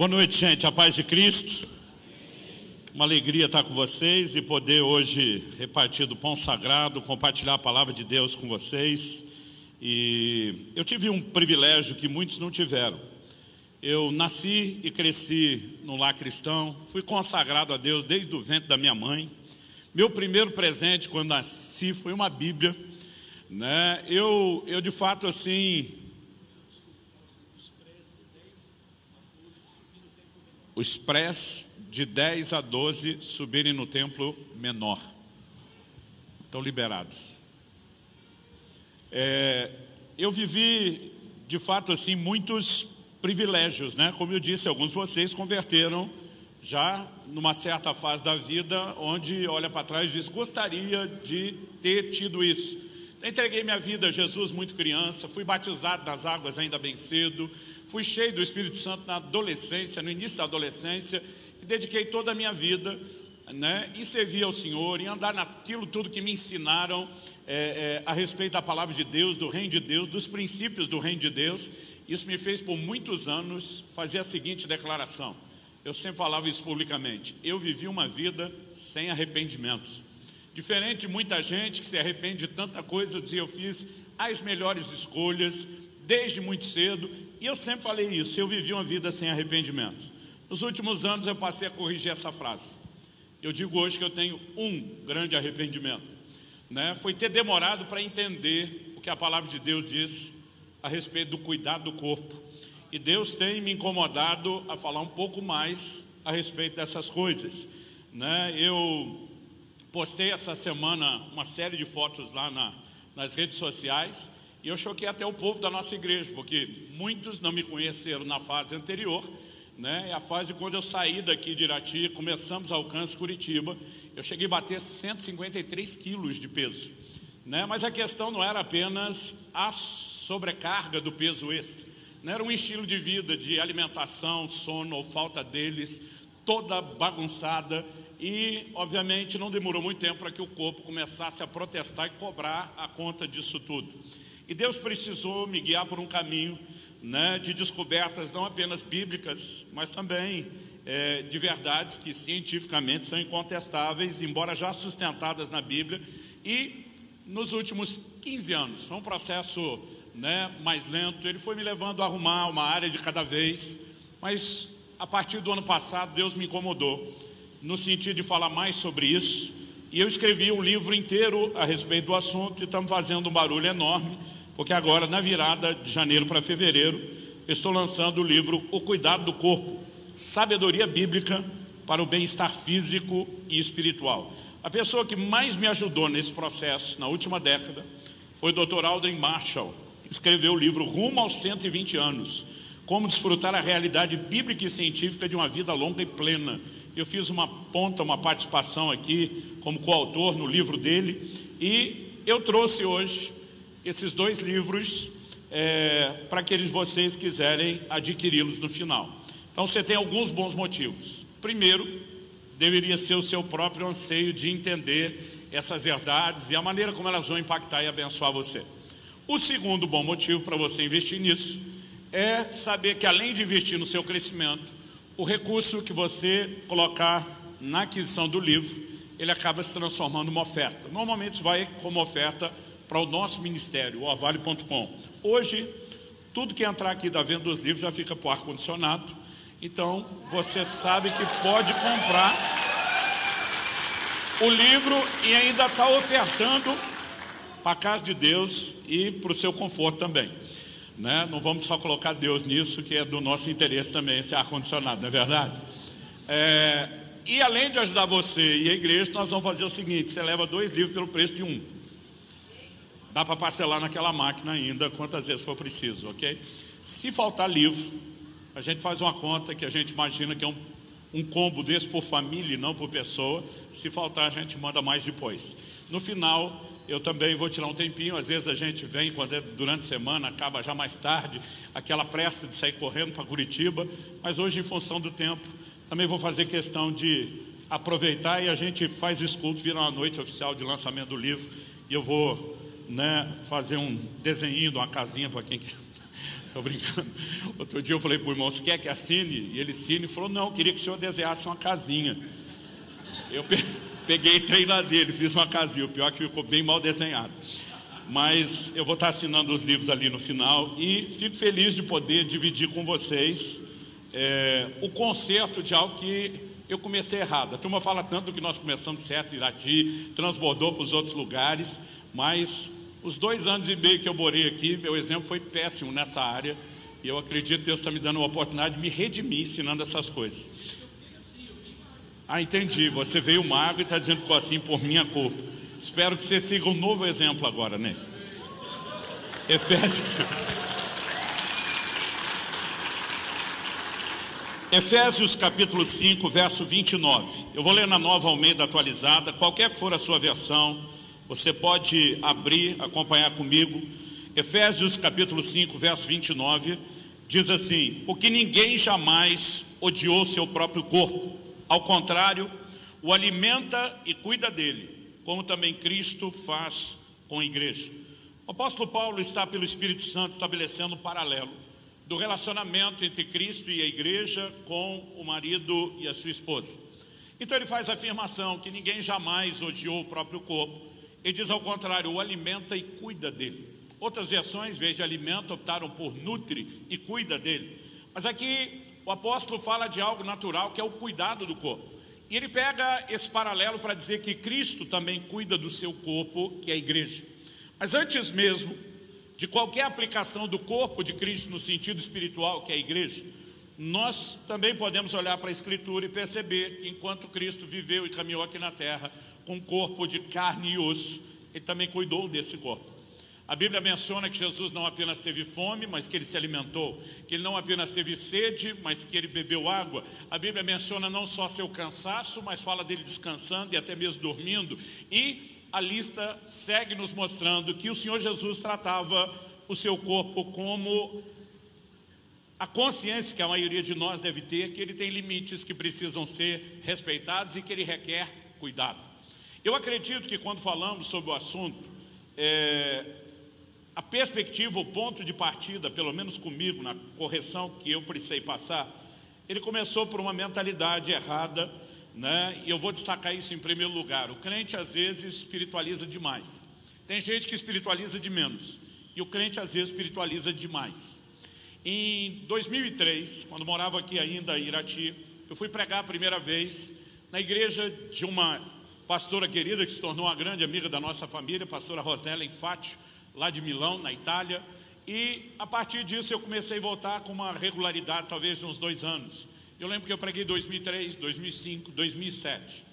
Boa noite, gente. A paz de Cristo. Uma alegria estar com vocês e poder hoje repartir do pão sagrado, compartilhar a palavra de Deus com vocês. E eu tive um privilégio que muitos não tiveram. Eu nasci e cresci no lar cristão, fui consagrado a Deus desde o ventre da minha mãe. Meu primeiro presente quando nasci foi uma Bíblia. Né? Eu, eu de fato assim os prés de 10 a 12 subirem no templo menor. Estão liberados. É, eu vivi, de fato, assim, muitos privilégios, né? Como eu disse, alguns de vocês converteram já numa certa fase da vida, onde olha para trás e diz: gostaria de ter tido isso. Entreguei minha vida a Jesus muito criança, fui batizado nas águas ainda bem cedo, fui cheio do Espírito Santo na adolescência, no início da adolescência, e dediquei toda a minha vida né, em servir ao Senhor, em andar naquilo tudo que me ensinaram é, é, a respeito da palavra de Deus, do reino de Deus, dos princípios do reino de Deus. Isso me fez por muitos anos fazer a seguinte declaração. Eu sempre falava isso publicamente. Eu vivi uma vida sem arrependimentos. Diferente de muita gente que se arrepende de tanta coisa, eu dizia, eu fiz as melhores escolhas desde muito cedo, e eu sempre falei isso, eu vivi uma vida sem arrependimento. Nos últimos anos eu passei a corrigir essa frase. Eu digo hoje que eu tenho um grande arrependimento. Né? Foi ter demorado para entender o que a palavra de Deus diz a respeito do cuidado do corpo. E Deus tem me incomodado a falar um pouco mais a respeito dessas coisas. Né? Eu Postei essa semana uma série de fotos lá na, nas redes sociais e eu choquei até o povo da nossa igreja, porque muitos não me conheceram na fase anterior, né? É a fase quando eu saí daqui de Irati, começamos alcance Curitiba, eu cheguei a bater 153 quilos de peso, né? Mas a questão não era apenas a sobrecarga do peso extra, não era um estilo de vida de alimentação, sono ou falta deles, toda bagunçada e, obviamente, não demorou muito tempo para que o corpo começasse a protestar e cobrar a conta disso tudo. E Deus precisou me guiar por um caminho né, de descobertas não apenas bíblicas, mas também é, de verdades que cientificamente são incontestáveis, embora já sustentadas na Bíblia. E nos últimos 15 anos, foi um processo né, mais lento, ele foi me levando a arrumar uma área de cada vez, mas a partir do ano passado Deus me incomodou no sentido de falar mais sobre isso. E eu escrevi um livro inteiro a respeito do assunto e estamos fazendo um barulho enorme, porque agora, na virada de janeiro para fevereiro, estou lançando o livro O Cuidado do Corpo, Sabedoria Bíblica para o Bem-Estar Físico e Espiritual. A pessoa que mais me ajudou nesse processo, na última década, foi o Dr. Aldrin Marshall, que escreveu o livro Rumo aos 120 anos, como desfrutar a realidade bíblica e científica de uma vida longa e plena, eu fiz uma ponta, uma participação aqui como coautor no livro dele e eu trouxe hoje esses dois livros é, para aqueles vocês quiserem adquiri-los no final. Então você tem alguns bons motivos. Primeiro, deveria ser o seu próprio anseio de entender essas verdades e a maneira como elas vão impactar e abençoar você. O segundo bom motivo para você investir nisso é saber que além de investir no seu crescimento, o recurso que você colocar na aquisição do livro, ele acaba se transformando em uma oferta. Normalmente vai como oferta para o nosso ministério, o orvale.com. Hoje, tudo que entrar aqui da venda dos livros já fica por ar-condicionado. Então, você sabe que pode comprar o livro e ainda está ofertando para a casa de Deus e para o seu conforto também. Né? Não vamos só colocar Deus nisso, que é do nosso interesse também, esse ar-condicionado, não é verdade? É, e além de ajudar você e a igreja, nós vamos fazer o seguinte: você leva dois livros pelo preço de um. Dá para parcelar naquela máquina ainda, quantas vezes for preciso, ok? Se faltar livro, a gente faz uma conta que a gente imagina que é um, um combo desse por família e não por pessoa. Se faltar, a gente manda mais depois. No final, eu também vou tirar um tempinho. Às vezes a gente vem quando é durante a semana, acaba já mais tarde, aquela pressa de sair correndo para Curitiba. Mas hoje, em função do tempo, também vou fazer questão de aproveitar e a gente faz esse culto, vira uma noite oficial de lançamento do livro. E eu vou né, fazer um desenho de uma casinha para quem Tô brincando. Outro dia eu falei para o irmão, você quer que assine? E ele assine e falou, não, queria que o senhor desenhasse uma casinha. Eu peguei e dele, fiz uma casinha. O pior é que ficou bem mal desenhado. Mas eu vou estar assinando os livros ali no final e fico feliz de poder dividir com vocês é, o conserto de algo que eu comecei errado. A turma fala tanto que nós começamos certo, Irati, transbordou para os outros lugares, mas os dois anos e meio que eu morei aqui, meu exemplo foi péssimo nessa área. E eu acredito que Deus está me dando uma oportunidade de me redimir ensinando essas coisas. Ah, entendi. Você veio mago e está dizendo que ficou assim por minha culpa. Espero que você siga um novo exemplo agora, né? Efésios. Efésios capítulo 5, verso 29. Eu vou ler na nova Almeida atualizada, qualquer que for a sua versão, você pode abrir, acompanhar comigo. Efésios capítulo 5, verso 29, diz assim: Porque ninguém jamais odiou seu próprio corpo, ao contrário, o alimenta e cuida dele, como também Cristo faz com a igreja. O apóstolo Paulo está, pelo Espírito Santo, estabelecendo um paralelo do relacionamento entre Cristo e a igreja com o marido e a sua esposa. Então ele faz a afirmação que ninguém jamais odiou o próprio corpo. Ele diz ao contrário, o alimenta e cuida dele. Outras versões, de alimento, optaram por nutre e cuida dele. Mas aqui o apóstolo fala de algo natural que é o cuidado do corpo. E ele pega esse paralelo para dizer que Cristo também cuida do seu corpo, que é a igreja. Mas antes mesmo de qualquer aplicação do corpo de Cristo no sentido espiritual, que é a igreja, nós também podemos olhar para a Escritura e perceber que enquanto Cristo viveu e caminhou aqui na terra com um corpo de carne e osso, ele também cuidou desse corpo. A Bíblia menciona que Jesus não apenas teve fome, mas que ele se alimentou, que ele não apenas teve sede, mas que ele bebeu água. A Bíblia menciona não só seu cansaço, mas fala dele descansando e até mesmo dormindo. E a lista segue nos mostrando que o Senhor Jesus tratava o seu corpo como a consciência que a maioria de nós deve ter, que ele tem limites que precisam ser respeitados e que ele requer cuidado. Eu acredito que quando falamos sobre o assunto, é, a perspectiva, o ponto de partida, pelo menos comigo, na correção que eu precisei passar, ele começou por uma mentalidade errada né? E eu vou destacar isso em primeiro lugar. O crente às vezes espiritualiza demais. Tem gente que espiritualiza de menos. E o crente às vezes espiritualiza demais. Em 2003, quando morava aqui ainda em Irati, eu fui pregar a primeira vez na igreja de uma pastora querida que se tornou uma grande amiga da nossa família, pastora Rosela Infátio, lá de Milão, na Itália. E a partir disso eu comecei a voltar com uma regularidade, talvez de uns dois anos. Eu lembro que eu preguei 2003, 2005, 2007.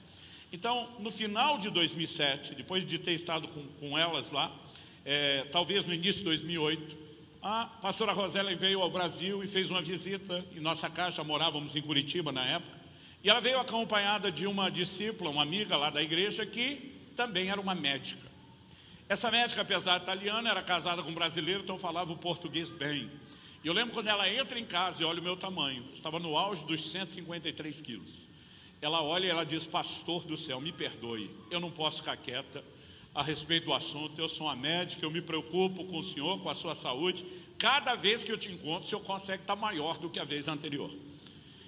Então, no final de 2007, depois de ter estado com, com elas lá, é, talvez no início de 2008, a pastora Rosela veio ao Brasil e fez uma visita em nossa casa, morávamos em Curitiba na época, e ela veio acompanhada de uma discípula, uma amiga lá da igreja, que também era uma médica. Essa médica, apesar de italiana, era casada com um brasileiro, então falava o português bem. E eu lembro quando ela entra em casa e olha o meu tamanho, estava no auge dos 153 quilos. Ela olha e ela diz: Pastor do céu, me perdoe, eu não posso ficar quieta a respeito do assunto. Eu sou uma médica, eu me preocupo com o senhor, com a sua saúde. Cada vez que eu te encontro, o senhor consegue estar maior do que a vez anterior.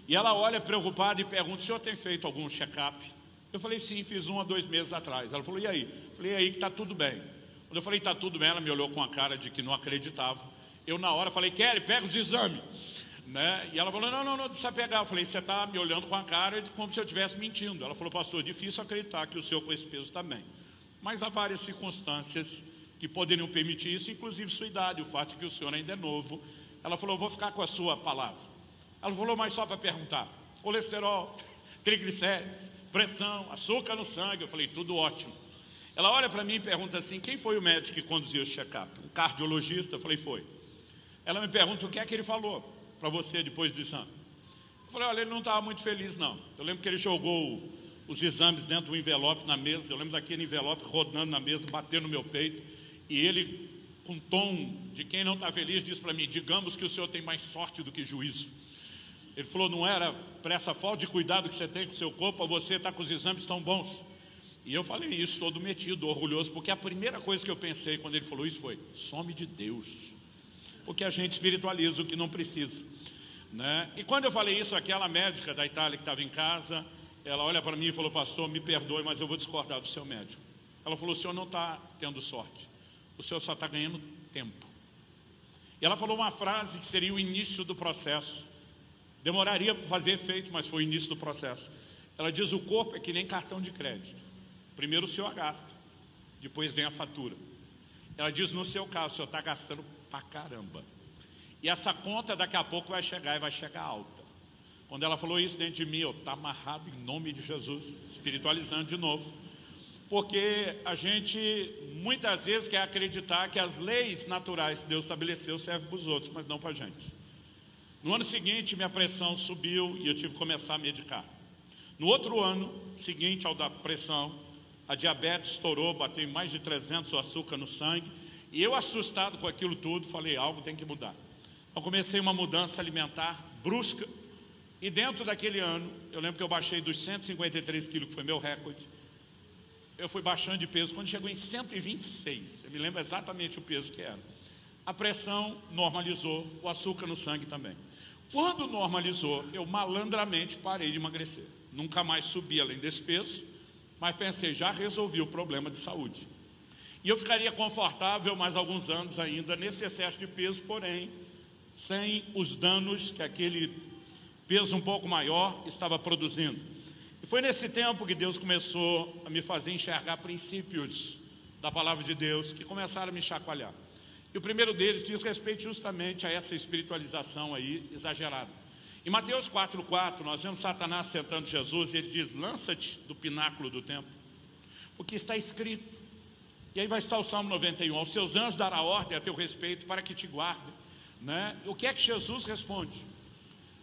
E ela olha preocupada e pergunta: O senhor tem feito algum check-up? Eu falei: Sim, fiz um há dois meses atrás. Ela falou: E aí? Eu falei: E aí que está tudo bem. Quando eu falei: Está tudo bem, ela me olhou com a cara de que não acreditava. Eu, na hora, falei, Kelly, pega os exames. Né? E ela falou, não, não, não precisa pegar. Eu falei, você está me olhando com a cara como se eu estivesse mentindo. Ela falou, pastor, difícil acreditar que o senhor com esse peso também. Mas há várias circunstâncias que poderiam permitir isso, inclusive sua idade, o fato de que o senhor ainda é novo. Ela falou, vou ficar com a sua palavra. Ela falou, mas só para perguntar, colesterol, triglicérides, pressão, açúcar no sangue. Eu falei, tudo ótimo. Ela olha para mim e pergunta assim, quem foi o médico que conduziu o check-up? Um cardiologista? Eu falei, foi. Ela me pergunta o que é que ele falou para você depois do exame. Eu falei, olha, ele não estava muito feliz, não. Eu lembro que ele jogou os exames dentro do envelope na mesa. Eu lembro daquele envelope rodando na mesa, batendo no meu peito. E ele, com tom de quem não está feliz, disse para mim: digamos que o senhor tem mais sorte do que juízo. Ele falou: não era para essa falta de cuidado que você tem com o seu corpo, você está com os exames tão bons. E eu falei isso todo metido, orgulhoso, porque a primeira coisa que eu pensei quando ele falou isso foi: some de Deus. porque a gente espiritualiza o que não precisa. Né? E quando eu falei isso, aquela médica da Itália que estava em casa, ela olha para mim e falou: Pastor, me perdoe, mas eu vou discordar do seu médico. Ela falou: O senhor não está tendo sorte, o senhor só está ganhando tempo. E ela falou uma frase que seria o início do processo. Demoraria para fazer efeito, mas foi o início do processo. Ela diz: O corpo é que nem cartão de crédito. Primeiro o senhor gasta, depois vem a fatura. Ela diz: No seu caso, o senhor está gastando pra caramba. E essa conta daqui a pouco vai chegar e vai chegar alta. Quando ela falou isso dentro de mim, eu está amarrado em nome de Jesus, espiritualizando de novo. Porque a gente muitas vezes quer acreditar que as leis naturais que Deus estabeleceu servem para os outros, mas não para a gente. No ano seguinte, minha pressão subiu e eu tive que começar a medicar. No outro ano seguinte ao da pressão, a diabetes estourou, bateu em mais de 300 o açúcar no sangue. E eu, assustado com aquilo tudo, falei: algo tem que mudar. Então comecei uma mudança alimentar brusca. E dentro daquele ano, eu lembro que eu baixei dos 153 quilos, que foi meu recorde. Eu fui baixando de peso. Quando chegou em 126, eu me lembro exatamente o peso que era. A pressão normalizou, o açúcar no sangue também. Quando normalizou, eu malandramente parei de emagrecer. Nunca mais subi além desse peso, mas pensei, já resolvi o problema de saúde. E eu ficaria confortável mais alguns anos ainda nesse excesso de peso, porém sem os danos que aquele peso um pouco maior estava produzindo. E foi nesse tempo que Deus começou a me fazer enxergar princípios da palavra de Deus que começaram a me chacoalhar. E o primeiro deles diz respeito justamente a essa espiritualização aí exagerada. Em Mateus 4,4, nós vemos Satanás tentando Jesus e ele diz: lança-te do pináculo do templo, porque está escrito. E aí vai estar o Salmo 91: aos seus anjos dará ordem a teu respeito para que te guardem né? O que é que Jesus responde?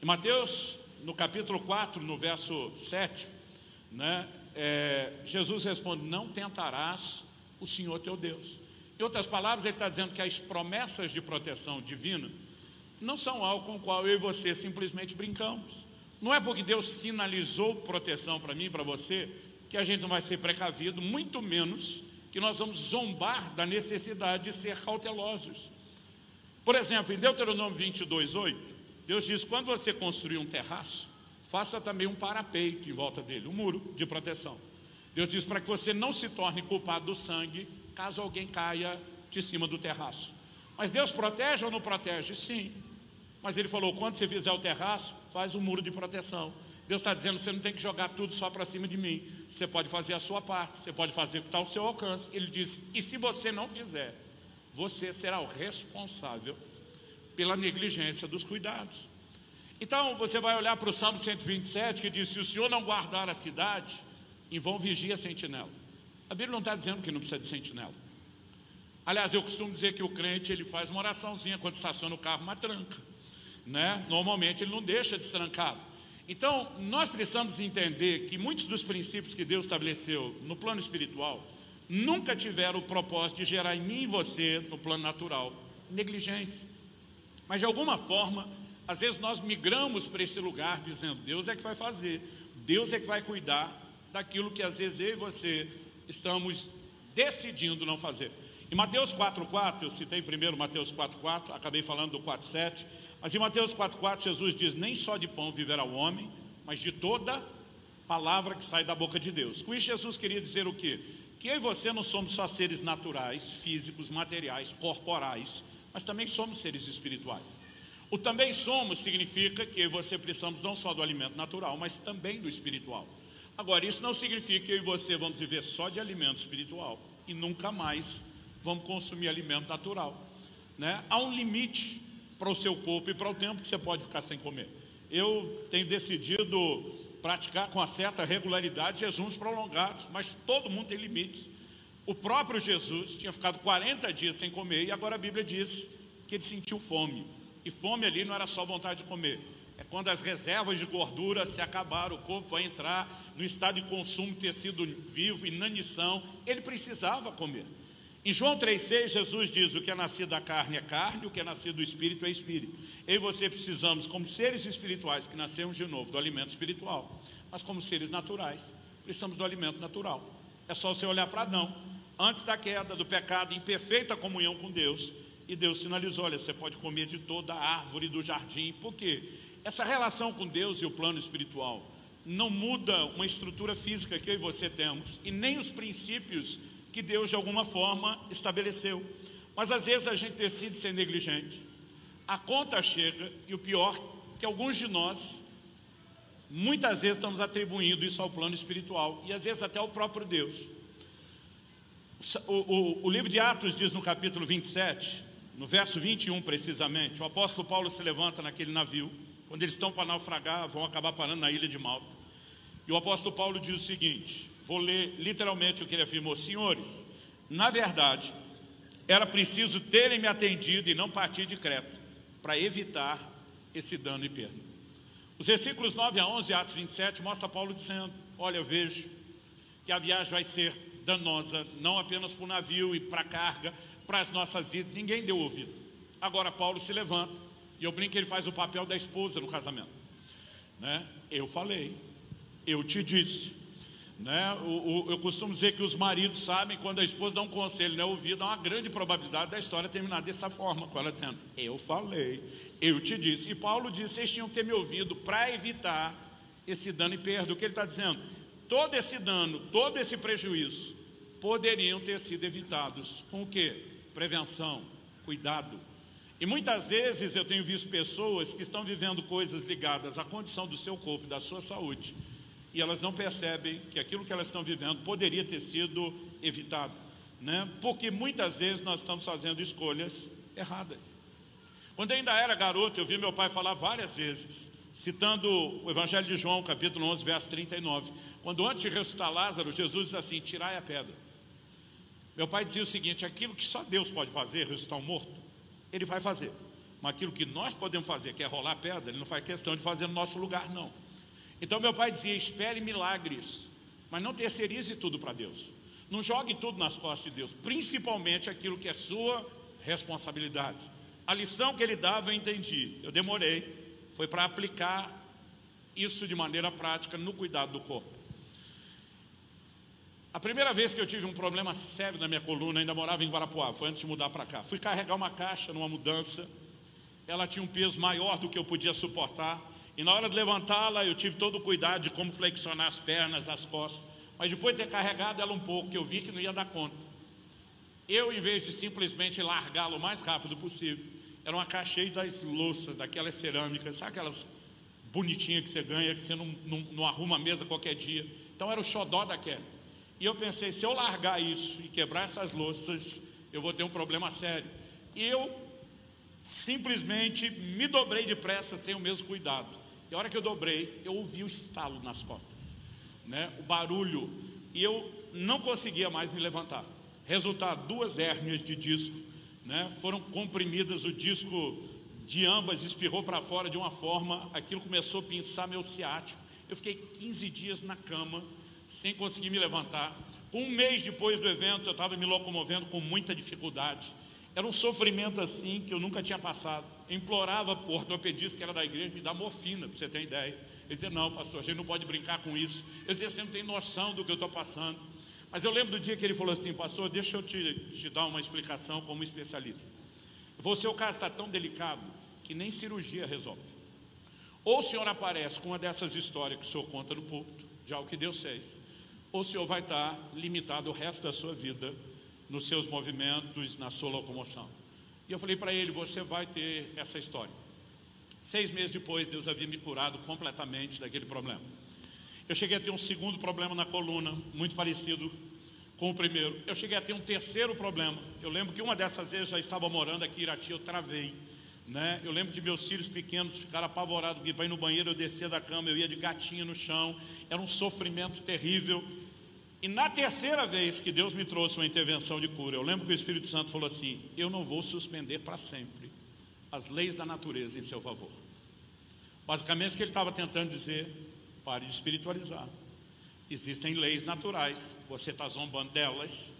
Em Mateus, no capítulo 4, no verso 7, né, é, Jesus responde: Não tentarás o Senhor teu Deus. Em outras palavras, ele está dizendo que as promessas de proteção divina não são algo com o qual eu e você simplesmente brincamos. Não é porque Deus sinalizou proteção para mim e para você que a gente não vai ser precavido, muito menos que nós vamos zombar da necessidade de ser cautelosos. Por exemplo, em Deuteronômio 22, 8, Deus diz: quando você construir um terraço, faça também um parapeito em volta dele, um muro de proteção. Deus diz para que você não se torne culpado do sangue caso alguém caia de cima do terraço. Mas Deus protege ou não protege? Sim. Mas ele falou: quando você fizer o terraço, faz um muro de proteção. Deus está dizendo: você não tem que jogar tudo só para cima de mim. Você pode fazer a sua parte, você pode fazer o que está ao seu alcance. Ele diz: e se você não fizer? você será o responsável pela negligência dos cuidados. Então, você vai olhar para o Salmo 127 que diz: Se o Senhor não guardar a cidade, em vão vigia a sentinela. A Bíblia não está dizendo que não precisa de sentinela. Aliás, eu costumo dizer que o crente ele faz uma oraçãozinha quando estaciona o carro, uma tranca. Né? Normalmente ele não deixa de trancar. Então, nós precisamos entender que muitos dos princípios que Deus estabeleceu no plano espiritual, nunca tiveram o propósito de gerar em mim e você, no plano natural, negligência. Mas de alguma forma, às vezes nós migramos para esse lugar dizendo: Deus é que vai fazer, Deus é que vai cuidar daquilo que às vezes eu e você estamos decidindo não fazer. Em Mateus 4,4, eu citei primeiro Mateus 4,4, acabei falando do 4,7, mas em Mateus 4,4 Jesus diz: Nem só de pão viverá o homem, mas de toda palavra que sai da boca de Deus. Com isso, Jesus queria dizer o quê? que eu e você não somos só seres naturais, físicos, materiais, corporais, mas também somos seres espirituais. O também somos significa que eu e você precisamos não só do alimento natural, mas também do espiritual. Agora, isso não significa que eu e você vamos viver só de alimento espiritual e nunca mais vamos consumir alimento natural. Né? Há um limite para o seu corpo e para o tempo que você pode ficar sem comer. Eu tenho decidido praticar com uma certa regularidade jejuns prolongados, mas todo mundo tem limites. O próprio Jesus tinha ficado 40 dias sem comer e agora a Bíblia diz que ele sentiu fome. E fome ali não era só vontade de comer. É quando as reservas de gordura se acabaram, o corpo vai entrar no estado de consumo, tecido vivo, inanição. Ele precisava comer. Em João 3,6, Jesus diz: O que é nascido da carne é carne, o que é nascido do espírito é espírito. Eu e você precisamos, como seres espirituais que nascemos de novo, do alimento espiritual, mas como seres naturais, precisamos do alimento natural. É só você olhar para Adão, antes da queda, do pecado, em perfeita comunhão com Deus, E Deus sinalizou: olha, você pode comer de toda a árvore do jardim. Por quê? Essa relação com Deus e o plano espiritual não muda uma estrutura física que eu e você temos, e nem os princípios que Deus de alguma forma estabeleceu. Mas às vezes a gente decide ser negligente. A conta chega, e o pior, que alguns de nós, muitas vezes estamos atribuindo isso ao plano espiritual, e às vezes até ao próprio Deus. O, o, o livro de Atos diz no capítulo 27, no verso 21 precisamente, o apóstolo Paulo se levanta naquele navio, quando eles estão para naufragar, vão acabar parando na ilha de Malta. E o apóstolo Paulo diz o seguinte: vou ler literalmente o que ele afirmou: Senhores, na verdade, era preciso terem me atendido e não partir de Creta, para evitar esse dano e perda. Os versículos 9 a 11 Atos 27 mostra Paulo dizendo: Olha, eu vejo que a viagem vai ser danosa, não apenas para o navio e para a carga, para as nossas vidas, ninguém deu ouvido. Agora Paulo se levanta, e eu brinco que ele faz o papel da esposa no casamento. Né? Eu falei, eu te disse. Né? O, o, eu costumo dizer que os maridos sabem quando a esposa dá um conselho, não é ouvido, há uma grande probabilidade da história terminar dessa forma, com ela dizendo, eu falei, eu te disse. E Paulo disse, vocês tinham que ter me ouvido para evitar esse dano e perda. O que ele está dizendo? Todo esse dano, todo esse prejuízo poderiam ter sido evitados com o que? Prevenção, cuidado. E muitas vezes eu tenho visto pessoas que estão vivendo coisas ligadas à condição do seu corpo, da sua saúde, e elas não percebem que aquilo que elas estão vivendo poderia ter sido evitado, né? Porque muitas vezes nós estamos fazendo escolhas erradas. Quando eu ainda era garoto, eu vi meu pai falar várias vezes, citando o Evangelho de João, capítulo 11, verso 39. Quando antes de ressuscitar Lázaro, Jesus diz assim: Tirai a pedra. Meu pai dizia o seguinte: aquilo que só Deus pode fazer, ressuscitar um morto, ele vai fazer. Mas aquilo que nós podemos fazer, que é rolar pedra, ele não faz questão de fazer no nosso lugar, não. Então meu pai dizia: espere milagres, mas não terceirize tudo para Deus. Não jogue tudo nas costas de Deus, principalmente aquilo que é sua responsabilidade. A lição que ele dava eu entendi, eu demorei, foi para aplicar isso de maneira prática no cuidado do corpo. A primeira vez que eu tive um problema sério na minha coluna, ainda morava em Guarapuá, foi antes de mudar para cá. Fui carregar uma caixa numa mudança, ela tinha um peso maior do que eu podia suportar, e na hora de levantá-la, eu tive todo o cuidado de como flexionar as pernas, as costas, mas depois de ter carregado ela um pouco, eu vi que não ia dar conta. Eu, em vez de simplesmente largá-la o mais rápido possível, era uma caixa cheia das louças, daquelas cerâmicas, sabe aquelas bonitinhas que você ganha, que você não, não, não arruma a mesa qualquer dia. Então era o xodó daquela. E eu pensei, se eu largar isso e quebrar essas louças, eu vou ter um problema sério. E eu simplesmente me dobrei depressa, sem o mesmo cuidado. E a hora que eu dobrei, eu ouvi o estalo nas costas, né? o barulho, e eu não conseguia mais me levantar. Resultado, duas hérnias de disco, né? foram comprimidas, o disco de ambas espirrou para fora de uma forma, aquilo começou a pinçar meu ciático. Eu fiquei 15 dias na cama, sem conseguir me levantar. Um mês depois do evento, eu estava me locomovendo com muita dificuldade. Era um sofrimento assim que eu nunca tinha passado. Implorava para o ortopedista que era da igreja me dar morfina, para você ter ideia. Ele dizia: Não, pastor, a gente não pode brincar com isso. Eu dizia: Você não tem noção do que eu estou passando. Mas eu lembro do dia que ele falou assim: Pastor, deixa eu te, te dar uma explicação como especialista. O seu caso está tão delicado que nem cirurgia resolve. Ou o senhor aparece com uma dessas histórias que o senhor conta no púlpito, de algo que Deus fez, ou o senhor vai estar limitado o resto da sua vida nos seus movimentos, na sua locomoção. E eu falei para ele: você vai ter essa história. Seis meses depois, Deus havia me curado completamente daquele problema. Eu cheguei a ter um segundo problema na coluna, muito parecido com o primeiro. Eu cheguei a ter um terceiro problema. Eu lembro que uma dessas vezes já estava morando aqui em Irati, eu travei. Né? Eu lembro que meus filhos pequenos ficaram apavorados, porque para ir no banheiro eu descia da cama, eu ia de gatinho no chão, era um sofrimento terrível. E na terceira vez que Deus me trouxe uma intervenção de cura, eu lembro que o Espírito Santo falou assim: Eu não vou suspender para sempre as leis da natureza em seu favor. Basicamente, o que ele estava tentando dizer: pare de espiritualizar. Existem leis naturais, você está zombando delas,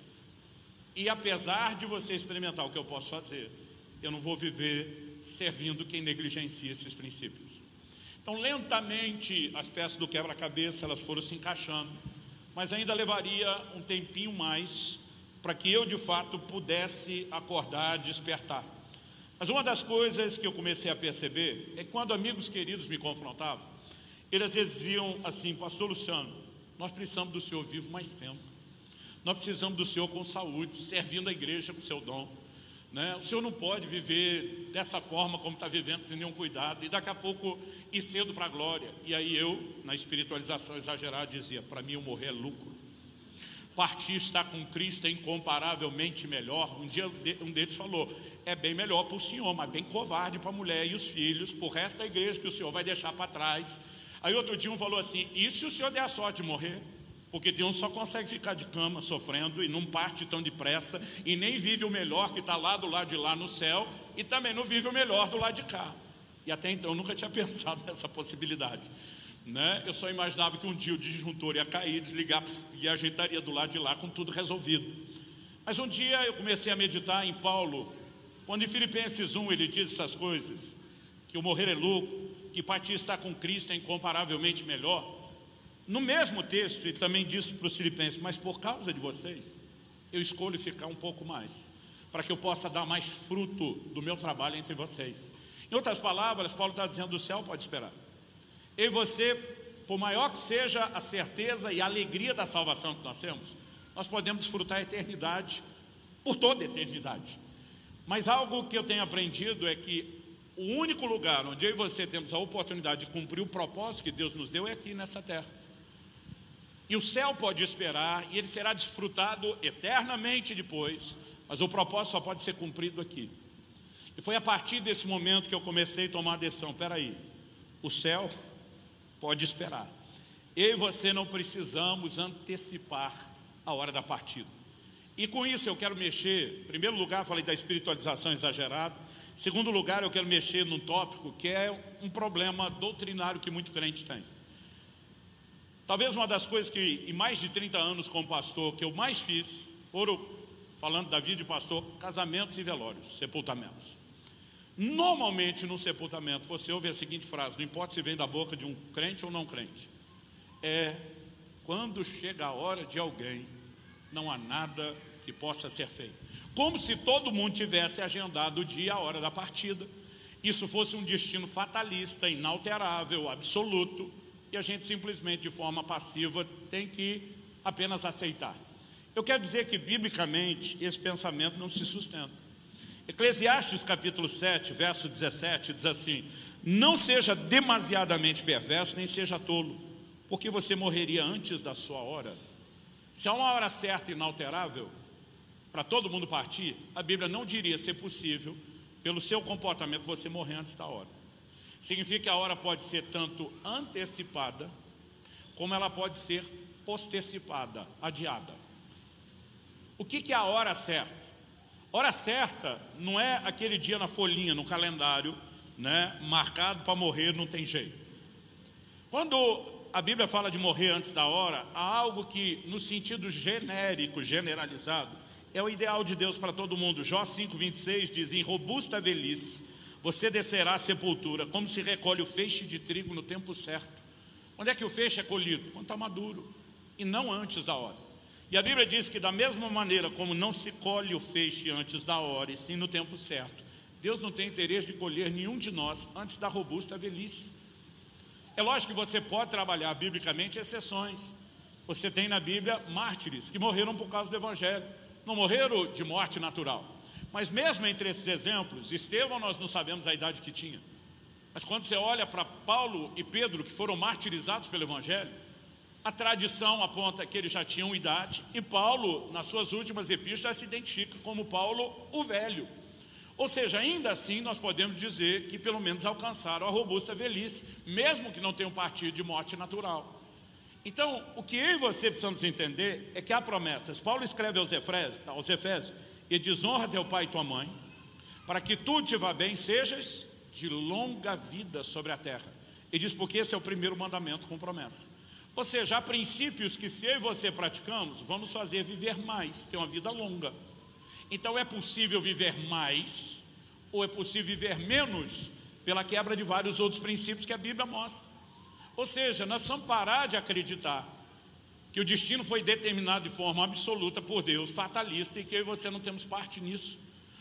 e apesar de você experimentar o que eu posso fazer, eu não vou viver servindo quem negligencia esses princípios. Então, lentamente, as peças do quebra-cabeça elas foram se encaixando, mas ainda levaria um tempinho mais para que eu de fato pudesse acordar, despertar. Mas uma das coisas que eu comecei a perceber é que quando amigos queridos me confrontavam, eles diziam assim, pastor Luciano, nós precisamos do senhor vivo mais tempo. Nós precisamos do senhor com saúde, servindo a igreja com seu dom. Né? O senhor não pode viver dessa forma como está vivendo, sem nenhum cuidado, e daqui a pouco ir cedo para a glória. E aí eu, na espiritualização exagerada, dizia: para mim, o morrer é lucro. Partir estar com Cristo é incomparavelmente melhor. Um dia um deles falou: é bem melhor para o senhor, mas bem covarde para a mulher e os filhos, para o resto da igreja que o senhor vai deixar para trás. Aí outro dia um falou assim: e se o senhor der a sorte de morrer? Porque tem um só consegue ficar de cama sofrendo e não parte tão depressa e nem vive o melhor que está lá do lado de lá no céu e também não vive o melhor do lado de cá. E até então eu nunca tinha pensado nessa possibilidade. Né? Eu só imaginava que um dia o disjuntor ia cair, desligar e ajeitaria do lado de lá com tudo resolvido. Mas um dia eu comecei a meditar em Paulo, quando em Filipenses 1 ele diz essas coisas, que o morrer é lucro, que partir estar com Cristo é incomparavelmente melhor. No mesmo texto, ele também disse para os filipenses: Mas por causa de vocês, eu escolho ficar um pouco mais, para que eu possa dar mais fruto do meu trabalho entre vocês. Em outras palavras, Paulo está dizendo: o céu pode esperar. Eu e você, por maior que seja a certeza e a alegria da salvação que nós temos, nós podemos desfrutar a eternidade por toda a eternidade. Mas algo que eu tenho aprendido é que o único lugar onde eu e você temos a oportunidade de cumprir o propósito que Deus nos deu é aqui nessa terra. E o céu pode esperar, e ele será desfrutado eternamente depois, mas o propósito só pode ser cumprido aqui. E foi a partir desse momento que eu comecei a tomar a decisão: peraí, o céu pode esperar. Eu e você não precisamos antecipar a hora da partida. E com isso eu quero mexer, em primeiro lugar, falei da espiritualização exagerada. Em segundo lugar, eu quero mexer num tópico que é um problema doutrinário que muito crente tem. Talvez uma das coisas que, em mais de 30 anos como pastor, que eu mais fiz, foram, falando da vida de pastor, casamentos e velórios, sepultamentos. Normalmente no sepultamento você ouve a seguinte frase: não importa se vem da boca de um crente ou não crente, é quando chega a hora de alguém, não há nada que possa ser feito. Como se todo mundo tivesse agendado o dia a hora da partida, isso fosse um destino fatalista, inalterável, absoluto e a gente simplesmente, de forma passiva, tem que apenas aceitar. Eu quero dizer que, biblicamente, esse pensamento não se sustenta. Eclesiastes capítulo 7, verso 17, diz assim: Não seja demasiadamente perverso, nem seja tolo, porque você morreria antes da sua hora. Se há uma hora certa e inalterável, para todo mundo partir, a Bíblia não diria ser possível, pelo seu comportamento, você morrer antes da hora. Significa que a hora pode ser tanto antecipada, como ela pode ser postecipada, adiada. O que, que é a hora certa? Hora certa não é aquele dia na folhinha, no calendário, né, marcado para morrer, não tem jeito. Quando a Bíblia fala de morrer antes da hora, há algo que, no sentido genérico, generalizado, é o ideal de Deus para todo mundo. Jó 5,26 diz: em robusta velhice você descerá à sepultura, como se recolhe o feixe de trigo no tempo certo. Onde é que o feixe é colhido? Quando está maduro, e não antes da hora. E a Bíblia diz que, da mesma maneira como não se colhe o feixe antes da hora, e sim no tempo certo, Deus não tem interesse de colher nenhum de nós antes da robusta velhice. É lógico que você pode trabalhar biblicamente exceções. Você tem na Bíblia mártires que morreram por causa do Evangelho, não morreram de morte natural. Mas mesmo entre esses exemplos, Estevão nós não sabemos a idade que tinha. Mas quando você olha para Paulo e Pedro, que foram martirizados pelo Evangelho, a tradição aponta que eles já tinham idade, e Paulo, nas suas últimas epístolas, se identifica como Paulo o velho. Ou seja, ainda assim nós podemos dizer que pelo menos alcançaram a robusta velhice, mesmo que não tenham partido de morte natural. Então, o que eu e você precisamos entender é que há promessas. Paulo escreve aos Efésios, aos Efésios e desonra teu pai e tua mãe, para que tu te vá bem, sejas de longa vida sobre a terra. E diz porque esse é o primeiro mandamento com promessa. Ou seja, há princípios que se eu e você praticamos, vamos fazer viver mais, ter uma vida longa. Então é possível viver mais, ou é possível viver menos, pela quebra de vários outros princípios que a Bíblia mostra. Ou seja, nós precisamos parar de acreditar que o destino foi determinado de forma absoluta por Deus, fatalista, e que eu e você não temos parte nisso.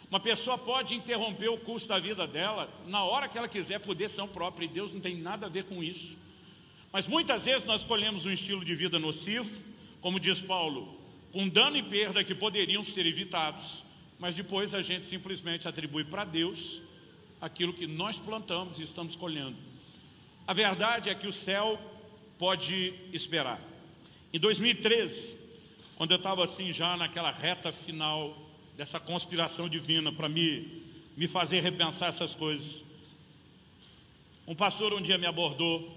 Uma pessoa pode interromper o curso da vida dela na hora que ela quiser, por decisão própria, e Deus não tem nada a ver com isso. Mas muitas vezes nós escolhemos um estilo de vida nocivo, como diz Paulo, com dano e perda que poderiam ser evitados, mas depois a gente simplesmente atribui para Deus aquilo que nós plantamos e estamos colhendo. A verdade é que o céu pode esperar. Em 2013, quando eu estava assim já naquela reta final dessa conspiração divina para me, me fazer repensar essas coisas, um pastor um dia me abordou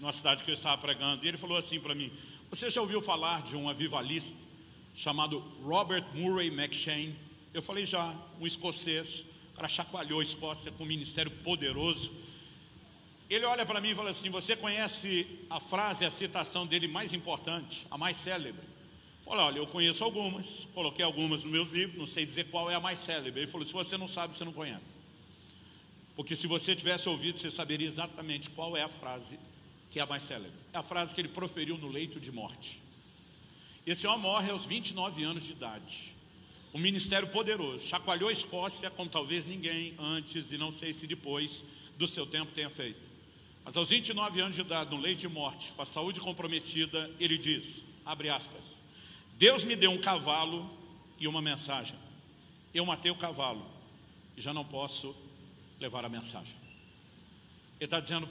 numa cidade que eu estava pregando e ele falou assim para mim: Você já ouviu falar de um avivalista chamado Robert Murray McShane? Eu falei já, um escocês, o cara chacoalhou a Escócia com um ministério poderoso ele olha para mim e fala assim: Você conhece a frase, a citação dele mais importante, a mais célebre? Falei: Olha, eu conheço algumas, coloquei algumas nos meus livros, não sei dizer qual é a mais célebre. Ele falou: Se você não sabe, você não conhece. Porque se você tivesse ouvido, você saberia exatamente qual é a frase que é a mais célebre. É a frase que ele proferiu no leito de morte. Esse homem morre aos 29 anos de idade. Um ministério poderoso, chacoalhou a Escócia como talvez ninguém antes e não sei se depois do seu tempo tenha feito. Mas aos 29 anos de idade, no leito de morte, com a saúde comprometida, ele diz, abre aspas, Deus me deu um cavalo e uma mensagem. Eu matei o cavalo e já não posso levar a mensagem. Ele está dizendo,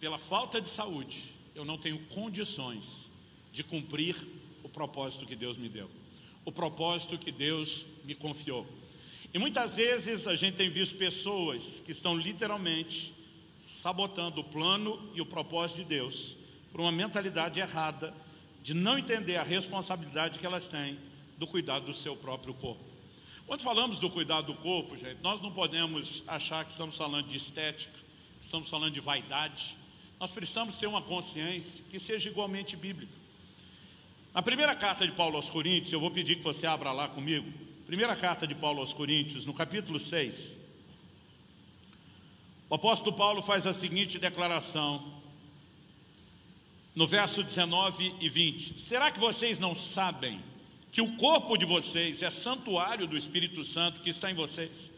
pela falta de saúde, eu não tenho condições de cumprir o propósito que Deus me deu, o propósito que Deus me confiou. E muitas vezes a gente tem visto pessoas que estão literalmente sabotando o plano e o propósito de Deus por uma mentalidade errada de não entender a responsabilidade que elas têm do cuidado do seu próprio corpo. Quando falamos do cuidado do corpo, gente, nós não podemos achar que estamos falando de estética, estamos falando de vaidade. Nós precisamos ter uma consciência que seja igualmente bíblica. Na primeira carta de Paulo aos Coríntios, eu vou pedir que você abra lá comigo. Primeira carta de Paulo aos Coríntios, no capítulo 6. O apóstolo Paulo faz a seguinte declaração, no verso 19 e 20: Será que vocês não sabem que o corpo de vocês é santuário do Espírito Santo que está em vocês,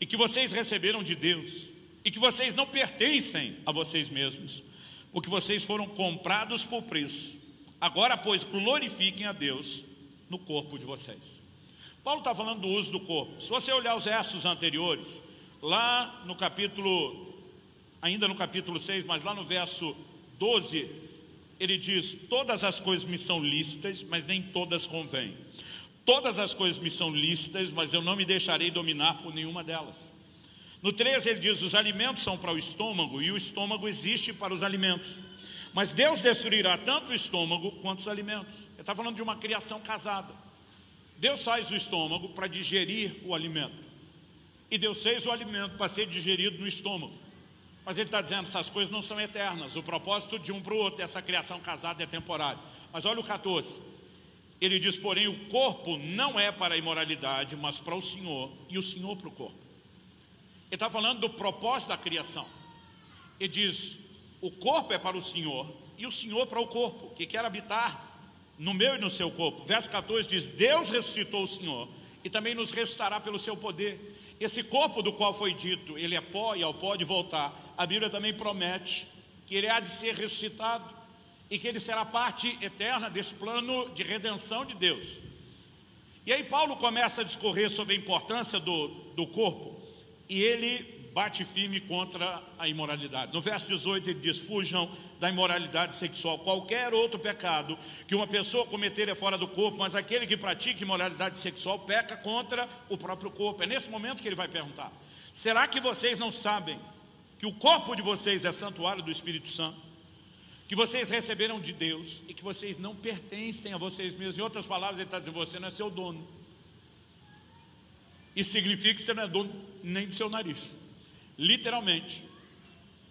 e que vocês receberam de Deus, e que vocês não pertencem a vocês mesmos, porque vocês foram comprados por preço? Agora, pois, glorifiquem a Deus no corpo de vocês. Paulo está falando do uso do corpo. Se você olhar os versos anteriores, Lá no capítulo, ainda no capítulo 6, mas lá no verso 12, ele diz: Todas as coisas me são listas, mas nem todas convêm. Todas as coisas me são listas, mas eu não me deixarei dominar por nenhuma delas. No 13 ele diz: Os alimentos são para o estômago e o estômago existe para os alimentos. Mas Deus destruirá tanto o estômago quanto os alimentos. Ele está falando de uma criação casada. Deus faz o estômago para digerir o alimento e Deus fez o alimento para ser digerido no estômago. Mas ele está dizendo, essas coisas não são eternas. O propósito de um para o outro dessa criação casada é temporário. Mas olha o 14. Ele diz, porém, o corpo não é para a imoralidade, mas para o Senhor, e o Senhor para o corpo. Ele está falando do propósito da criação. Ele diz, o corpo é para o Senhor, e o Senhor para o corpo, que quer habitar no meu e no seu corpo. Verso 14 diz: Deus ressuscitou o Senhor e também nos ressuscitará pelo seu poder. Esse corpo do qual foi dito, ele é pó e ao pó de voltar. A Bíblia também promete que ele há de ser ressuscitado e que ele será parte eterna desse plano de redenção de Deus. E aí Paulo começa a discorrer sobre a importância do, do corpo e ele bate firme contra a imoralidade. No verso 18 ele diz: Fujam da imoralidade sexual. Qualquer outro pecado que uma pessoa cometer é fora do corpo, mas aquele que pratica imoralidade sexual peca contra o próprio corpo. É nesse momento que ele vai perguntar: Será que vocês não sabem que o corpo de vocês é santuário do Espírito Santo? Que vocês receberam de Deus e que vocês não pertencem a vocês mesmos. Em outras palavras, ele está dizendo: Você não é seu dono. Isso significa que você não é dono nem do seu nariz literalmente.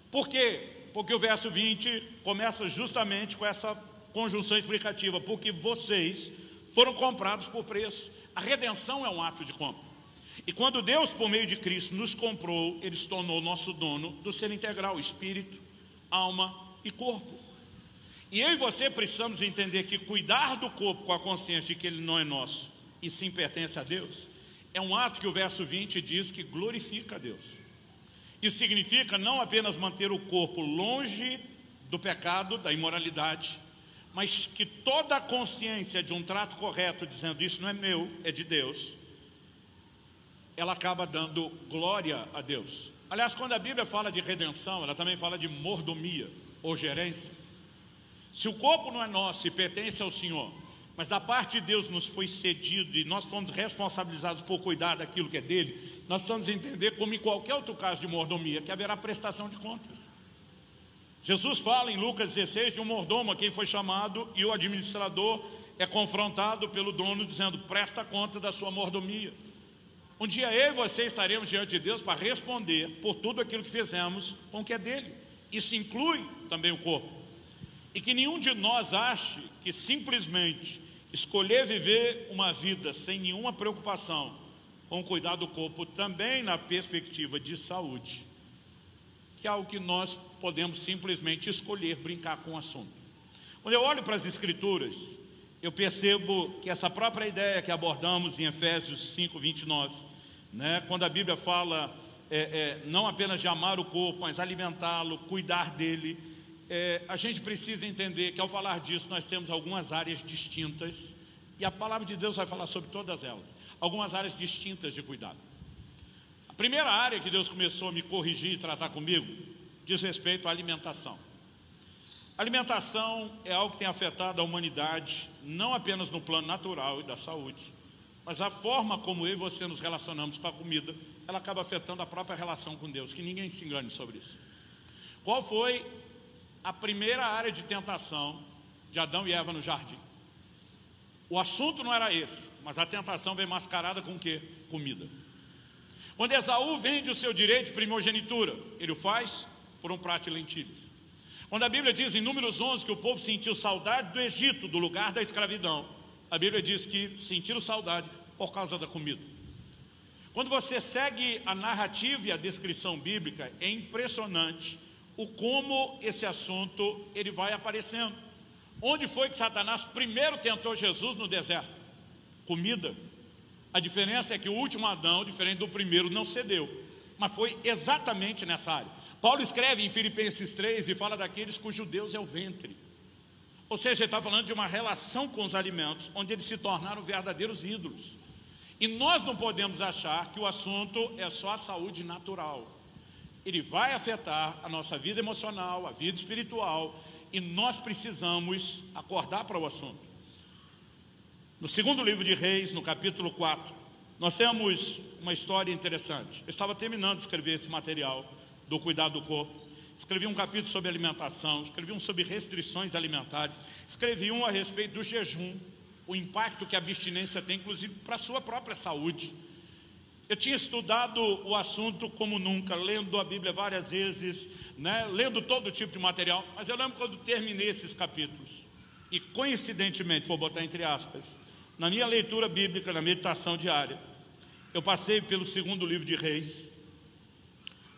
Por quê? Porque o verso 20 começa justamente com essa conjunção explicativa, porque vocês foram comprados por preço. A redenção é um ato de compra. E quando Deus, por meio de Cristo, nos comprou, Ele se tornou nosso dono do ser integral, espírito, alma e corpo. E eu e você precisamos entender que cuidar do corpo com a consciência de que ele não é nosso e sim pertence a Deus, é um ato que o verso 20 diz que glorifica a Deus. Isso significa não apenas manter o corpo longe do pecado, da imoralidade, mas que toda a consciência de um trato correto, dizendo isso não é meu, é de Deus, ela acaba dando glória a Deus. Aliás, quando a Bíblia fala de redenção, ela também fala de mordomia ou gerência. Se o corpo não é nosso e pertence ao Senhor, mas da parte de Deus nos foi cedido e nós fomos responsabilizados por cuidar daquilo que é dele, nós precisamos entender, como em qualquer outro caso de mordomia, que haverá prestação de contas. Jesus fala em Lucas 16 de um mordomo a quem foi chamado e o administrador é confrontado pelo dono dizendo: presta conta da sua mordomia. Um dia eu e você estaremos diante de Deus para responder por tudo aquilo que fizemos com o que é dele. Isso inclui também o corpo. E que nenhum de nós ache que simplesmente escolher viver uma vida sem nenhuma preocupação com cuidar do corpo, também na perspectiva de saúde, que é algo que nós podemos simplesmente escolher brincar com o assunto. Quando eu olho para as Escrituras, eu percebo que essa própria ideia que abordamos em Efésios 5, 29, né, quando a Bíblia fala é, é, não apenas de amar o corpo, mas alimentá-lo, cuidar dele, é, a gente precisa entender que ao falar disso nós temos algumas áreas distintas e a palavra de Deus vai falar sobre todas elas, algumas áreas distintas de cuidado. A primeira área que Deus começou a me corrigir e tratar comigo diz respeito à alimentação. Alimentação é algo que tem afetado a humanidade, não apenas no plano natural e da saúde, mas a forma como eu e você nos relacionamos com a comida, ela acaba afetando a própria relação com Deus, que ninguém se engane sobre isso. Qual foi a primeira área de tentação de Adão e Eva no jardim. O assunto não era esse, mas a tentação vem mascarada com o que? Comida. Quando Esaú vende o seu direito de primogenitura, ele o faz por um prato de lentilhas. Quando a Bíblia diz em Números 11 que o povo sentiu saudade do Egito, do lugar da escravidão, a Bíblia diz que sentiram saudade por causa da comida. Quando você segue a narrativa e a descrição bíblica, é impressionante o como esse assunto ele vai aparecendo. Onde foi que Satanás primeiro tentou Jesus no deserto? Comida. A diferença é que o último Adão, diferente do primeiro, não cedeu, mas foi exatamente nessa área. Paulo escreve em Filipenses 3 e fala daqueles cujo Deus é o ventre. Ou seja, ele está falando de uma relação com os alimentos, onde eles se tornaram verdadeiros ídolos. E nós não podemos achar que o assunto é só a saúde natural ele vai afetar a nossa vida emocional, a vida espiritual, e nós precisamos acordar para o assunto. No segundo livro de Reis, no capítulo 4, nós temos uma história interessante. Eu estava terminando de escrever esse material do cuidado do corpo. Escrevi um capítulo sobre alimentação, escrevi um sobre restrições alimentares, escrevi um a respeito do jejum, o impacto que a abstinência tem, inclusive, para a sua própria saúde. Eu tinha estudado o assunto como nunca, lendo a Bíblia várias vezes, né, lendo todo tipo de material, mas eu lembro quando terminei esses capítulos, e coincidentemente, vou botar entre aspas, na minha leitura bíblica, na meditação diária, eu passei pelo segundo livro de Reis,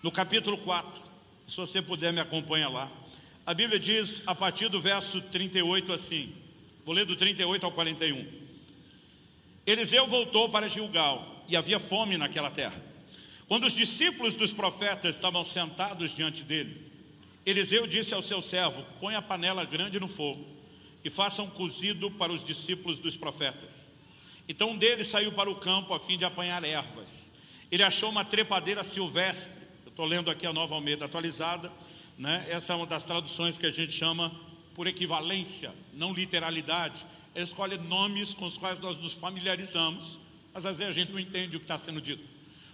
no capítulo 4, se você puder me acompanhar lá. A Bíblia diz, a partir do verso 38 assim, vou ler do 38 ao 41. Eliseu voltou para Gilgal, e havia fome naquela terra. Quando os discípulos dos profetas estavam sentados diante dele, Eliseu disse ao seu servo: Põe a panela grande no fogo e faça um cozido para os discípulos dos profetas. Então um deles saiu para o campo a fim de apanhar ervas. Ele achou uma trepadeira silvestre. Eu estou lendo aqui a nova Almeida atualizada. Né? Essa é uma das traduções que a gente chama por equivalência, não literalidade. Ele escolhe nomes com os quais nós nos familiarizamos mas às vezes a gente não entende o que está sendo dito.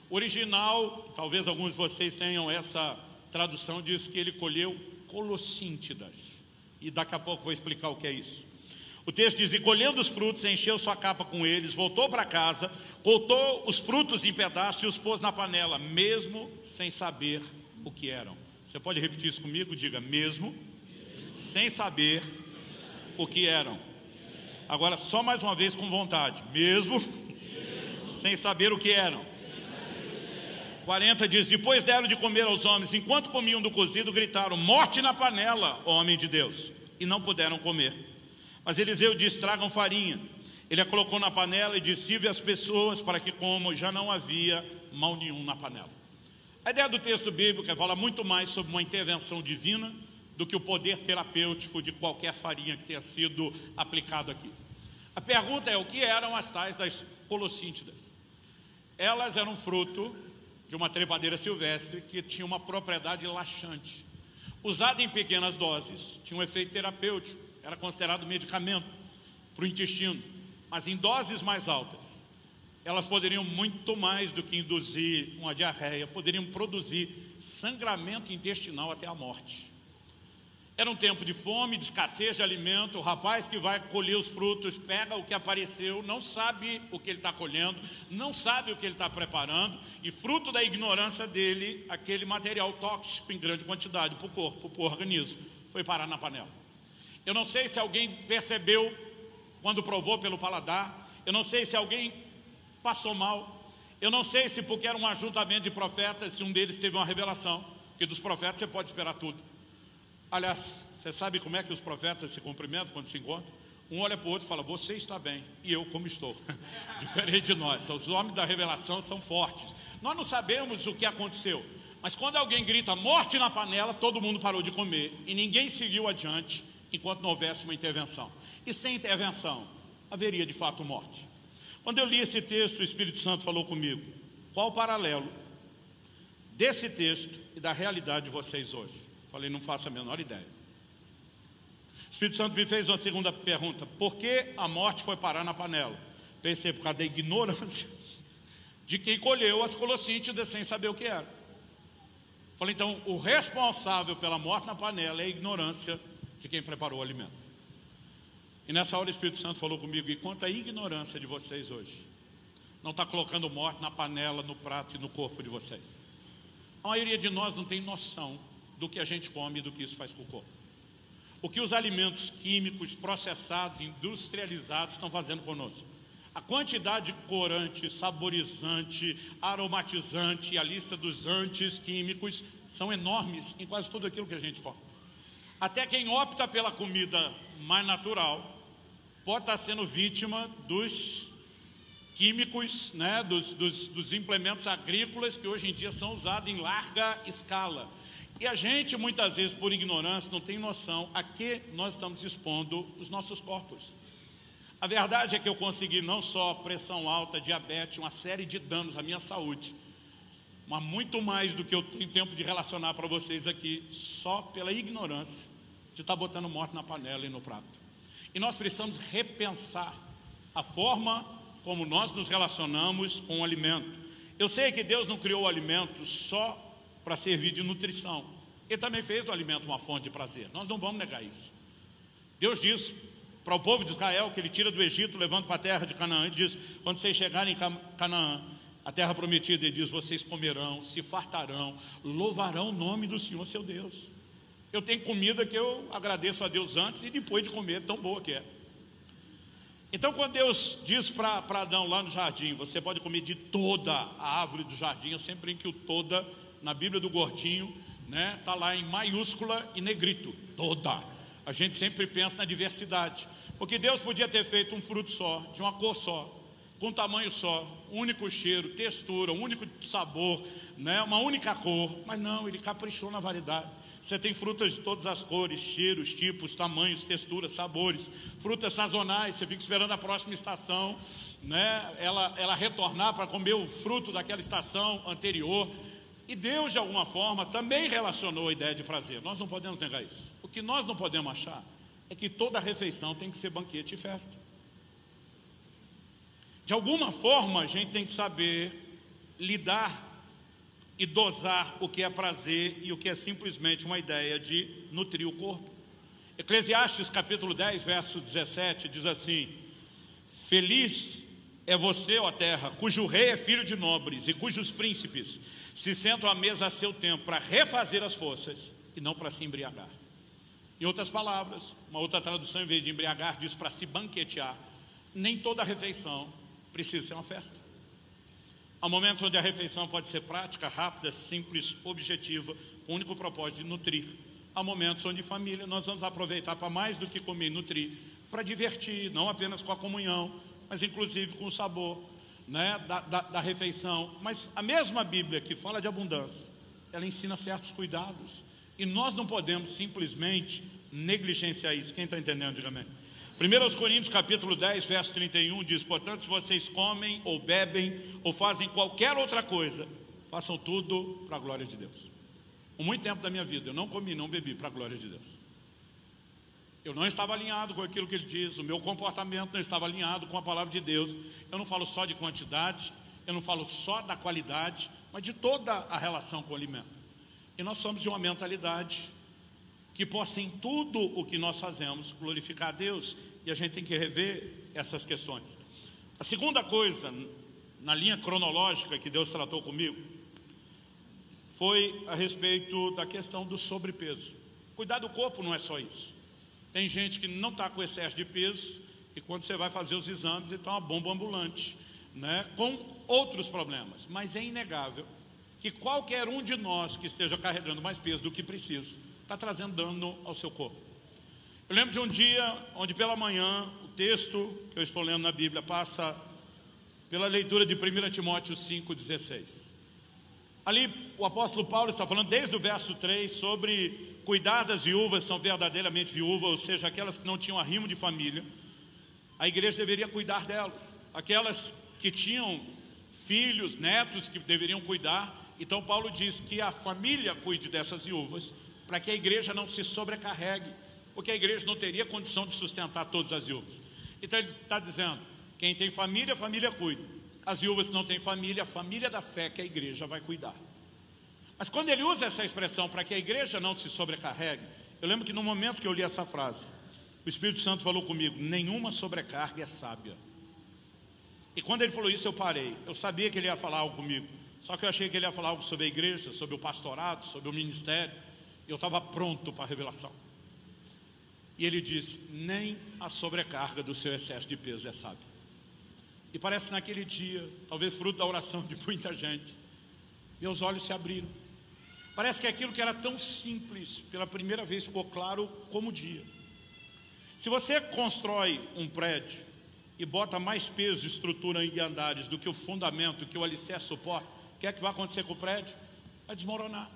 Original, talvez alguns de vocês tenham essa tradução, diz que ele colheu colossíntidas. E daqui a pouco vou explicar o que é isso. O texto diz: E colhendo os frutos, encheu sua capa com eles, voltou para casa, cortou os frutos em pedaços e os pôs na panela, mesmo sem saber o que eram. Você pode repetir isso comigo? Diga: mesmo sem saber o que eram. Agora, só mais uma vez com vontade: mesmo sem saber o que eram. 40 diz: Depois deram de comer aos homens, enquanto comiam do cozido, gritaram: Morte na panela, homem de Deus, e não puderam comer. Mas Eliseu disse: Tragam farinha. Ele a colocou na panela e disse: Sirve as pessoas para que comam, já não havia mal nenhum na panela. A ideia do texto bíblico é falar muito mais sobre uma intervenção divina do que o poder terapêutico de qualquer farinha que tenha sido aplicado aqui. A pergunta é: o que eram as tais das colossíntidas? Elas eram fruto de uma trepadeira silvestre que tinha uma propriedade laxante. Usada em pequenas doses, tinha um efeito terapêutico, era considerado medicamento para o intestino, mas em doses mais altas, elas poderiam muito mais do que induzir uma diarreia, poderiam produzir sangramento intestinal até a morte. Era um tempo de fome, de escassez de alimento. O rapaz que vai colher os frutos pega o que apareceu, não sabe o que ele está colhendo, não sabe o que ele está preparando, e fruto da ignorância dele, aquele material tóxico em grande quantidade para o corpo, para o organismo, foi parar na panela. Eu não sei se alguém percebeu quando provou pelo paladar, eu não sei se alguém passou mal, eu não sei se porque era um ajuntamento de profetas, se um deles teve uma revelação, porque dos profetas você pode esperar tudo. Aliás, você sabe como é que os profetas se cumprimentam quando se encontram? Um olha para o outro e fala: Você está bem, e eu como estou. Diferente de nós, os homens da revelação são fortes. Nós não sabemos o que aconteceu, mas quando alguém grita morte na panela, todo mundo parou de comer e ninguém seguiu adiante enquanto não houvesse uma intervenção. E sem intervenção, haveria de fato morte. Quando eu li esse texto, o Espírito Santo falou comigo: qual o paralelo desse texto e da realidade de vocês hoje? Falei, não faço a menor ideia. O Espírito Santo me fez uma segunda pergunta: por que a morte foi parar na panela? Pensei, por causa da ignorância de quem colheu as colossíntidas sem saber o que era. Falei, então, o responsável pela morte na panela é a ignorância de quem preparou o alimento. E nessa hora o Espírito Santo falou comigo: e quanto à ignorância de vocês hoje? Não está colocando morte na panela, no prato e no corpo de vocês. A maioria de nós não tem noção do que a gente come e do que isso faz com o corpo. O que os alimentos químicos processados, industrializados estão fazendo conosco. A quantidade de corante, saborizante, aromatizante e a lista dos antes químicos são enormes em quase tudo aquilo que a gente come. Até quem opta pela comida mais natural pode estar sendo vítima dos químicos, né, dos, dos, dos implementos agrícolas que hoje em dia são usados em larga escala e a gente, muitas vezes, por ignorância, não tem noção a que nós estamos expondo os nossos corpos. A verdade é que eu consegui não só pressão alta, diabetes, uma série de danos à minha saúde, mas muito mais do que eu tenho tempo de relacionar para vocês aqui, só pela ignorância de estar botando morte na panela e no prato. E nós precisamos repensar a forma como nós nos relacionamos com o alimento. Eu sei que Deus não criou o alimento só para servir de nutrição. Ele também fez do alimento uma fonte de prazer. Nós não vamos negar isso. Deus diz para o povo de Israel que ele tira do Egito, levando para a terra de Canaã, ele diz: quando vocês chegarem em Canaã, a terra prometida, ele diz: vocês comerão, se fartarão, louvarão o nome do Senhor seu Deus. Eu tenho comida que eu agradeço a Deus antes e depois de comer, tão boa que é. Então, quando Deus diz para Adão lá no jardim: você pode comer de toda a árvore do jardim, eu sempre brinco que o toda na Bíblia do Gordinho, né? Está lá em maiúscula e negrito, toda. A gente sempre pensa na diversidade, porque Deus podia ter feito um fruto só, de uma cor só, com tamanho só, único cheiro, textura, único sabor, né? uma única cor, mas não, ele caprichou na variedade. Você tem frutas de todas as cores, cheiros, tipos, tamanhos, texturas, sabores, frutas sazonais, você fica esperando a próxima estação, né? ela, ela retornar para comer o fruto daquela estação anterior. E Deus, de alguma forma, também relacionou a ideia de prazer. Nós não podemos negar isso. O que nós não podemos achar é que toda refeição tem que ser banquete e festa. De alguma forma, a gente tem que saber lidar e dosar o que é prazer e o que é simplesmente uma ideia de nutrir o corpo. Eclesiastes capítulo 10, verso 17 diz assim: Feliz é você, ó terra, cujo rei é filho de nobres e cujos príncipes se sentam à mesa a seu tempo para refazer as forças e não para se embriagar. Em outras palavras, uma outra tradução, em vez de embriagar, diz para se banquetear. Nem toda refeição precisa ser uma festa. Há momentos onde a refeição pode ser prática, rápida, simples, objetiva, com o único propósito de nutrir. Há momentos onde, família, nós vamos aproveitar para mais do que comer e nutrir, para divertir, não apenas com a comunhão, mas inclusive com o sabor né, da, da, da refeição. Mas a mesma Bíblia que fala de abundância, ela ensina certos cuidados. E nós não podemos simplesmente negligenciar isso. Quem está entendendo, diga amém. 1 Coríntios capítulo 10, verso 31 diz: Portanto, se vocês comem ou bebem ou fazem qualquer outra coisa, façam tudo para a glória de Deus. Por muito tempo da minha vida, eu não comi, não bebi para a glória de Deus. Eu não estava alinhado com aquilo que ele diz, o meu comportamento não estava alinhado com a palavra de Deus. Eu não falo só de quantidade, eu não falo só da qualidade, mas de toda a relação com o alimento. E nós somos de uma mentalidade que possa em tudo o que nós fazemos glorificar a Deus, e a gente tem que rever essas questões. A segunda coisa, na linha cronológica que Deus tratou comigo, foi a respeito da questão do sobrepeso. Cuidar do corpo não é só isso. Tem gente que não está com excesso de peso e quando você vai fazer os exames, está uma bomba ambulante, né, com outros problemas. Mas é inegável que qualquer um de nós que esteja carregando mais peso do que precisa, está trazendo dano ao seu corpo. Eu lembro de um dia onde pela manhã, o texto que eu estou lendo na Bíblia passa pela leitura de 1 Timóteo 5,16. Ali o apóstolo Paulo está falando desde o verso 3 sobre cuidar das viúvas são verdadeiramente viúvas, ou seja, aquelas que não tinham arrimo de família, a igreja deveria cuidar delas. Aquelas que tinham filhos, netos que deveriam cuidar. Então Paulo diz que a família cuide dessas viúvas, para que a igreja não se sobrecarregue, porque a igreja não teria condição de sustentar todas as viúvas. Então ele está dizendo: quem tem família, a família cuida. As viúvas que não têm família, a família da fé que a igreja vai cuidar. Mas quando ele usa essa expressão para que a igreja não se sobrecarregue, eu lembro que no momento que eu li essa frase, o Espírito Santo falou comigo: nenhuma sobrecarga é sábia. E quando ele falou isso, eu parei. Eu sabia que ele ia falar algo comigo. Só que eu achei que ele ia falar algo sobre a igreja, sobre o pastorado, sobre o ministério. E eu estava pronto para a revelação. E ele diz: nem a sobrecarga do seu excesso de peso é sábia. E parece naquele dia, talvez fruto da oração de muita gente, meus olhos se abriram. Parece que aquilo que era tão simples, pela primeira vez ficou claro como dia. Se você constrói um prédio e bota mais peso e estrutura em andares do que o fundamento, que o alicerce suporta, o que é que vai acontecer com o prédio? Vai desmoronar.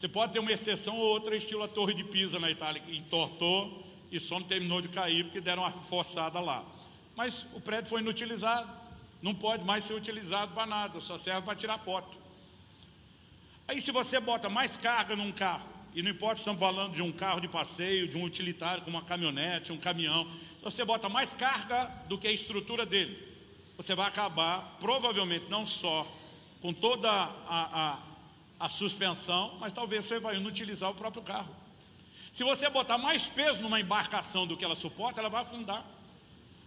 Você pode ter uma exceção ou outra, estilo a Torre de Pisa na Itália, que entortou e só não terminou de cair porque deram uma forçada lá. Mas o prédio foi inutilizado, não pode mais ser utilizado para nada, só serve para tirar foto. Aí, se você bota mais carga num carro, e não importa se estamos falando de um carro de passeio, de um utilitário, como uma caminhonete, um caminhão, se você bota mais carga do que a estrutura dele, você vai acabar, provavelmente, não só com toda a, a, a suspensão, mas talvez você vai inutilizar o próprio carro. Se você botar mais peso numa embarcação do que ela suporta, ela vai afundar.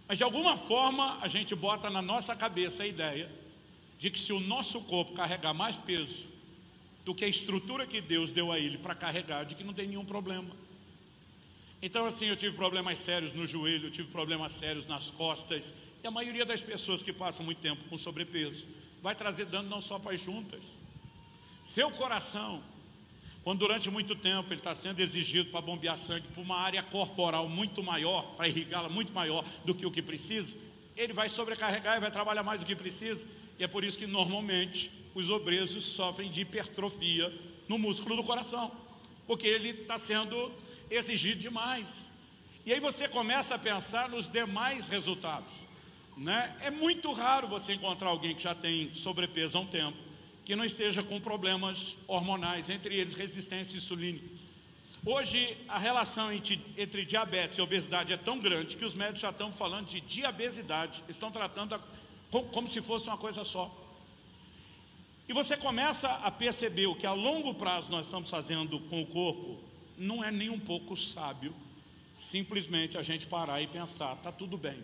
Mas de alguma forma a gente bota na nossa cabeça a ideia de que se o nosso corpo carregar mais peso do que a estrutura que Deus deu a ele para carregar, de que não tem nenhum problema. Então, assim, eu tive problemas sérios no joelho, eu tive problemas sérios nas costas, e a maioria das pessoas que passam muito tempo com sobrepeso vai trazer dano não só para as juntas. Seu coração, quando durante muito tempo ele está sendo exigido para bombear sangue para uma área corporal muito maior, para irrigá-la muito maior do que o que precisa, ele vai sobrecarregar e vai trabalhar mais do que precisa, e é por isso que normalmente os obesos sofrem de hipertrofia no músculo do coração, porque ele está sendo exigido demais. E aí você começa a pensar nos demais resultados. Né? É muito raro você encontrar alguém que já tem sobrepeso há um tempo, que não esteja com problemas hormonais, entre eles resistência insulínica. Hoje, a relação entre, entre, diabetes e obesidade é tão grande que os médicos já estão falando de diabesidade, estão tratando a, como, como se fosse uma coisa só. E você começa a perceber o que a longo prazo nós estamos fazendo com o corpo, não é nem um pouco sábio simplesmente a gente parar e pensar, está tudo bem.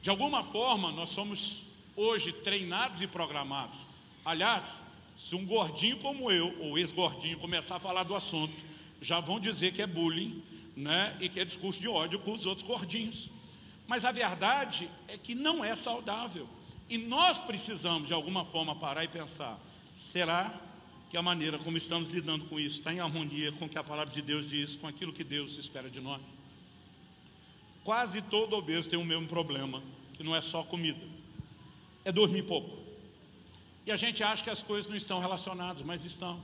De alguma forma, nós somos hoje treinados e programados. Aliás, se um gordinho como eu, ou ex-gordinho, começar a falar do assunto, já vão dizer que é bullying, né? E que é discurso de ódio com os outros gordinhos. Mas a verdade é que não é saudável. E nós precisamos, de alguma forma, parar e pensar: será que a maneira como estamos lidando com isso está em harmonia com o que a palavra de Deus diz, com aquilo que Deus espera de nós? Quase todo obeso tem o mesmo problema, que não é só comida, é dormir pouco. E a gente acha que as coisas não estão relacionadas, mas estão.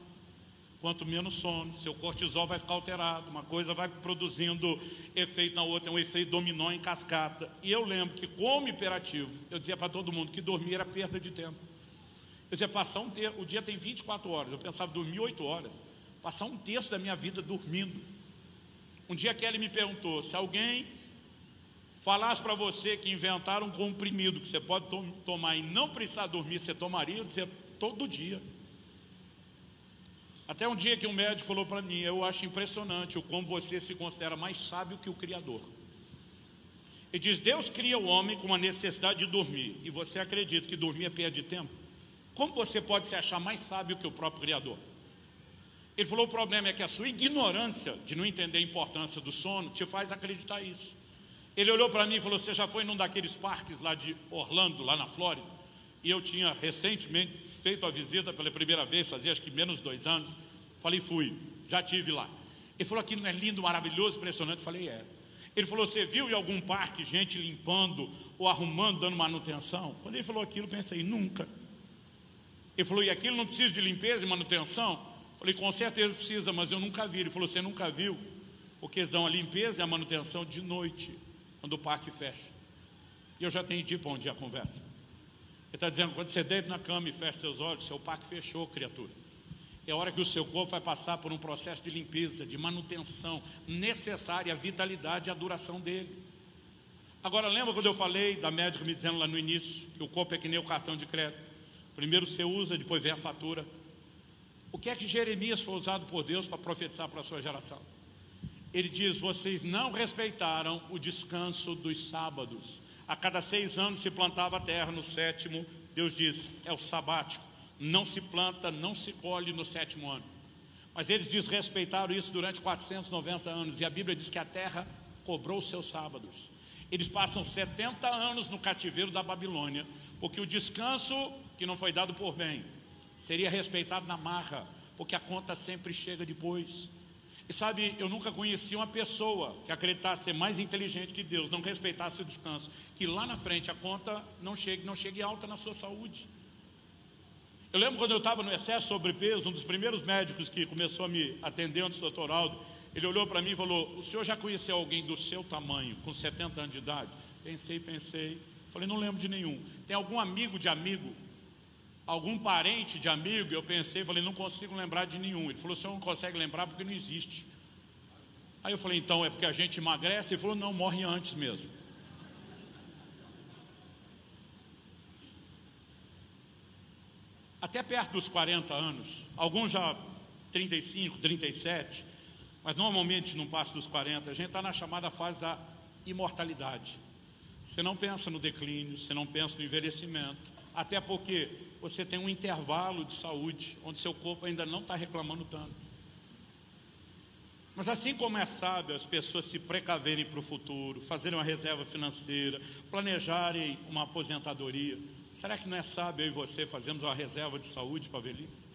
Quanto menos sono, seu cortisol vai ficar alterado, uma coisa vai produzindo efeito na outra, é um efeito dominó em cascata. E eu lembro que, como imperativo, eu dizia para todo mundo que dormir era perda de tempo. Eu dizia, passar um terço, o dia tem 24 horas, eu pensava dormir 8 horas, passar um terço da minha vida dormindo. Um dia Kelly me perguntou se alguém falasse para você que inventaram um comprimido que você pode to tomar e não precisar dormir, você tomaria? Eu dizia, todo dia. Até um dia que um médico falou para mim, eu acho impressionante o como você se considera mais sábio que o Criador. Ele diz, Deus cria o homem com uma necessidade de dormir, e você acredita que dormir é perda de tempo? Como você pode se achar mais sábio que o próprio Criador? Ele falou: o problema é que a sua ignorância de não entender a importância do sono te faz acreditar isso. Ele olhou para mim e falou: Você já foi num daqueles parques lá de Orlando, lá na Flórida? E eu tinha recentemente feito a visita pela primeira vez, fazia acho que menos dois anos. Falei: Fui, já tive lá. Ele falou: Aquilo não é lindo, maravilhoso, impressionante? falei: É. Ele falou: Você viu em algum parque gente limpando ou arrumando, dando manutenção? Quando ele falou aquilo, pensei: Nunca. Ele falou: E aquilo não precisa de limpeza e manutenção? Falei, com certeza precisa, mas eu nunca vi. Ele falou, você nunca viu? Porque eles dão a limpeza e a manutenção de noite, quando o parque fecha. E eu já entendi para onde a conversa. Ele está dizendo, quando você deita na cama e fecha seus olhos, seu parque fechou, criatura. É hora que o seu corpo vai passar por um processo de limpeza, de manutenção necessária à vitalidade e à duração dele. Agora, lembra quando eu falei da médica me dizendo lá no início que o corpo é que nem o cartão de crédito? Primeiro você usa, depois vem a fatura. O que é que Jeremias foi usado por Deus para profetizar para a sua geração? Ele diz: Vocês não respeitaram o descanso dos sábados. A cada seis anos se plantava a terra, no sétimo, Deus diz: É o sabático. Não se planta, não se colhe no sétimo ano. Mas eles desrespeitaram isso durante 490 anos. E a Bíblia diz que a terra cobrou seus sábados. Eles passam 70 anos no cativeiro da Babilônia, porque o descanso que não foi dado por bem, seria respeitado na marra, porque a conta sempre chega depois. E sabe, eu nunca conheci uma pessoa que acreditasse ser mais inteligente que Deus, não respeitasse o descanso, que lá na frente a conta não chegue, não chegue alta na sua saúde. Eu lembro quando eu estava no excesso sobrepeso, um dos primeiros médicos que começou a me atender antes do doutor Aldo, ele olhou para mim e falou: O senhor já conheceu alguém do seu tamanho, com 70 anos de idade? Pensei, pensei. Falei: Não lembro de nenhum. Tem algum amigo de amigo algum parente de amigo, eu pensei, falei, não consigo lembrar de nenhum. Ele falou, o senhor não consegue lembrar porque não existe. Aí eu falei, então é porque a gente emagrece? Ele falou, não, morre antes mesmo. Até perto dos 40 anos, alguns já 35, 37, mas normalmente não passa dos 40, a gente está na chamada fase da imortalidade. Você não pensa no declínio, você não pensa no envelhecimento, até porque você tem um intervalo de saúde, onde seu corpo ainda não está reclamando tanto. Mas assim como é sábio as pessoas se precaverem para o futuro, fazerem uma reserva financeira, planejarem uma aposentadoria, será que não é sábio eu e você fazermos uma reserva de saúde para a velhice?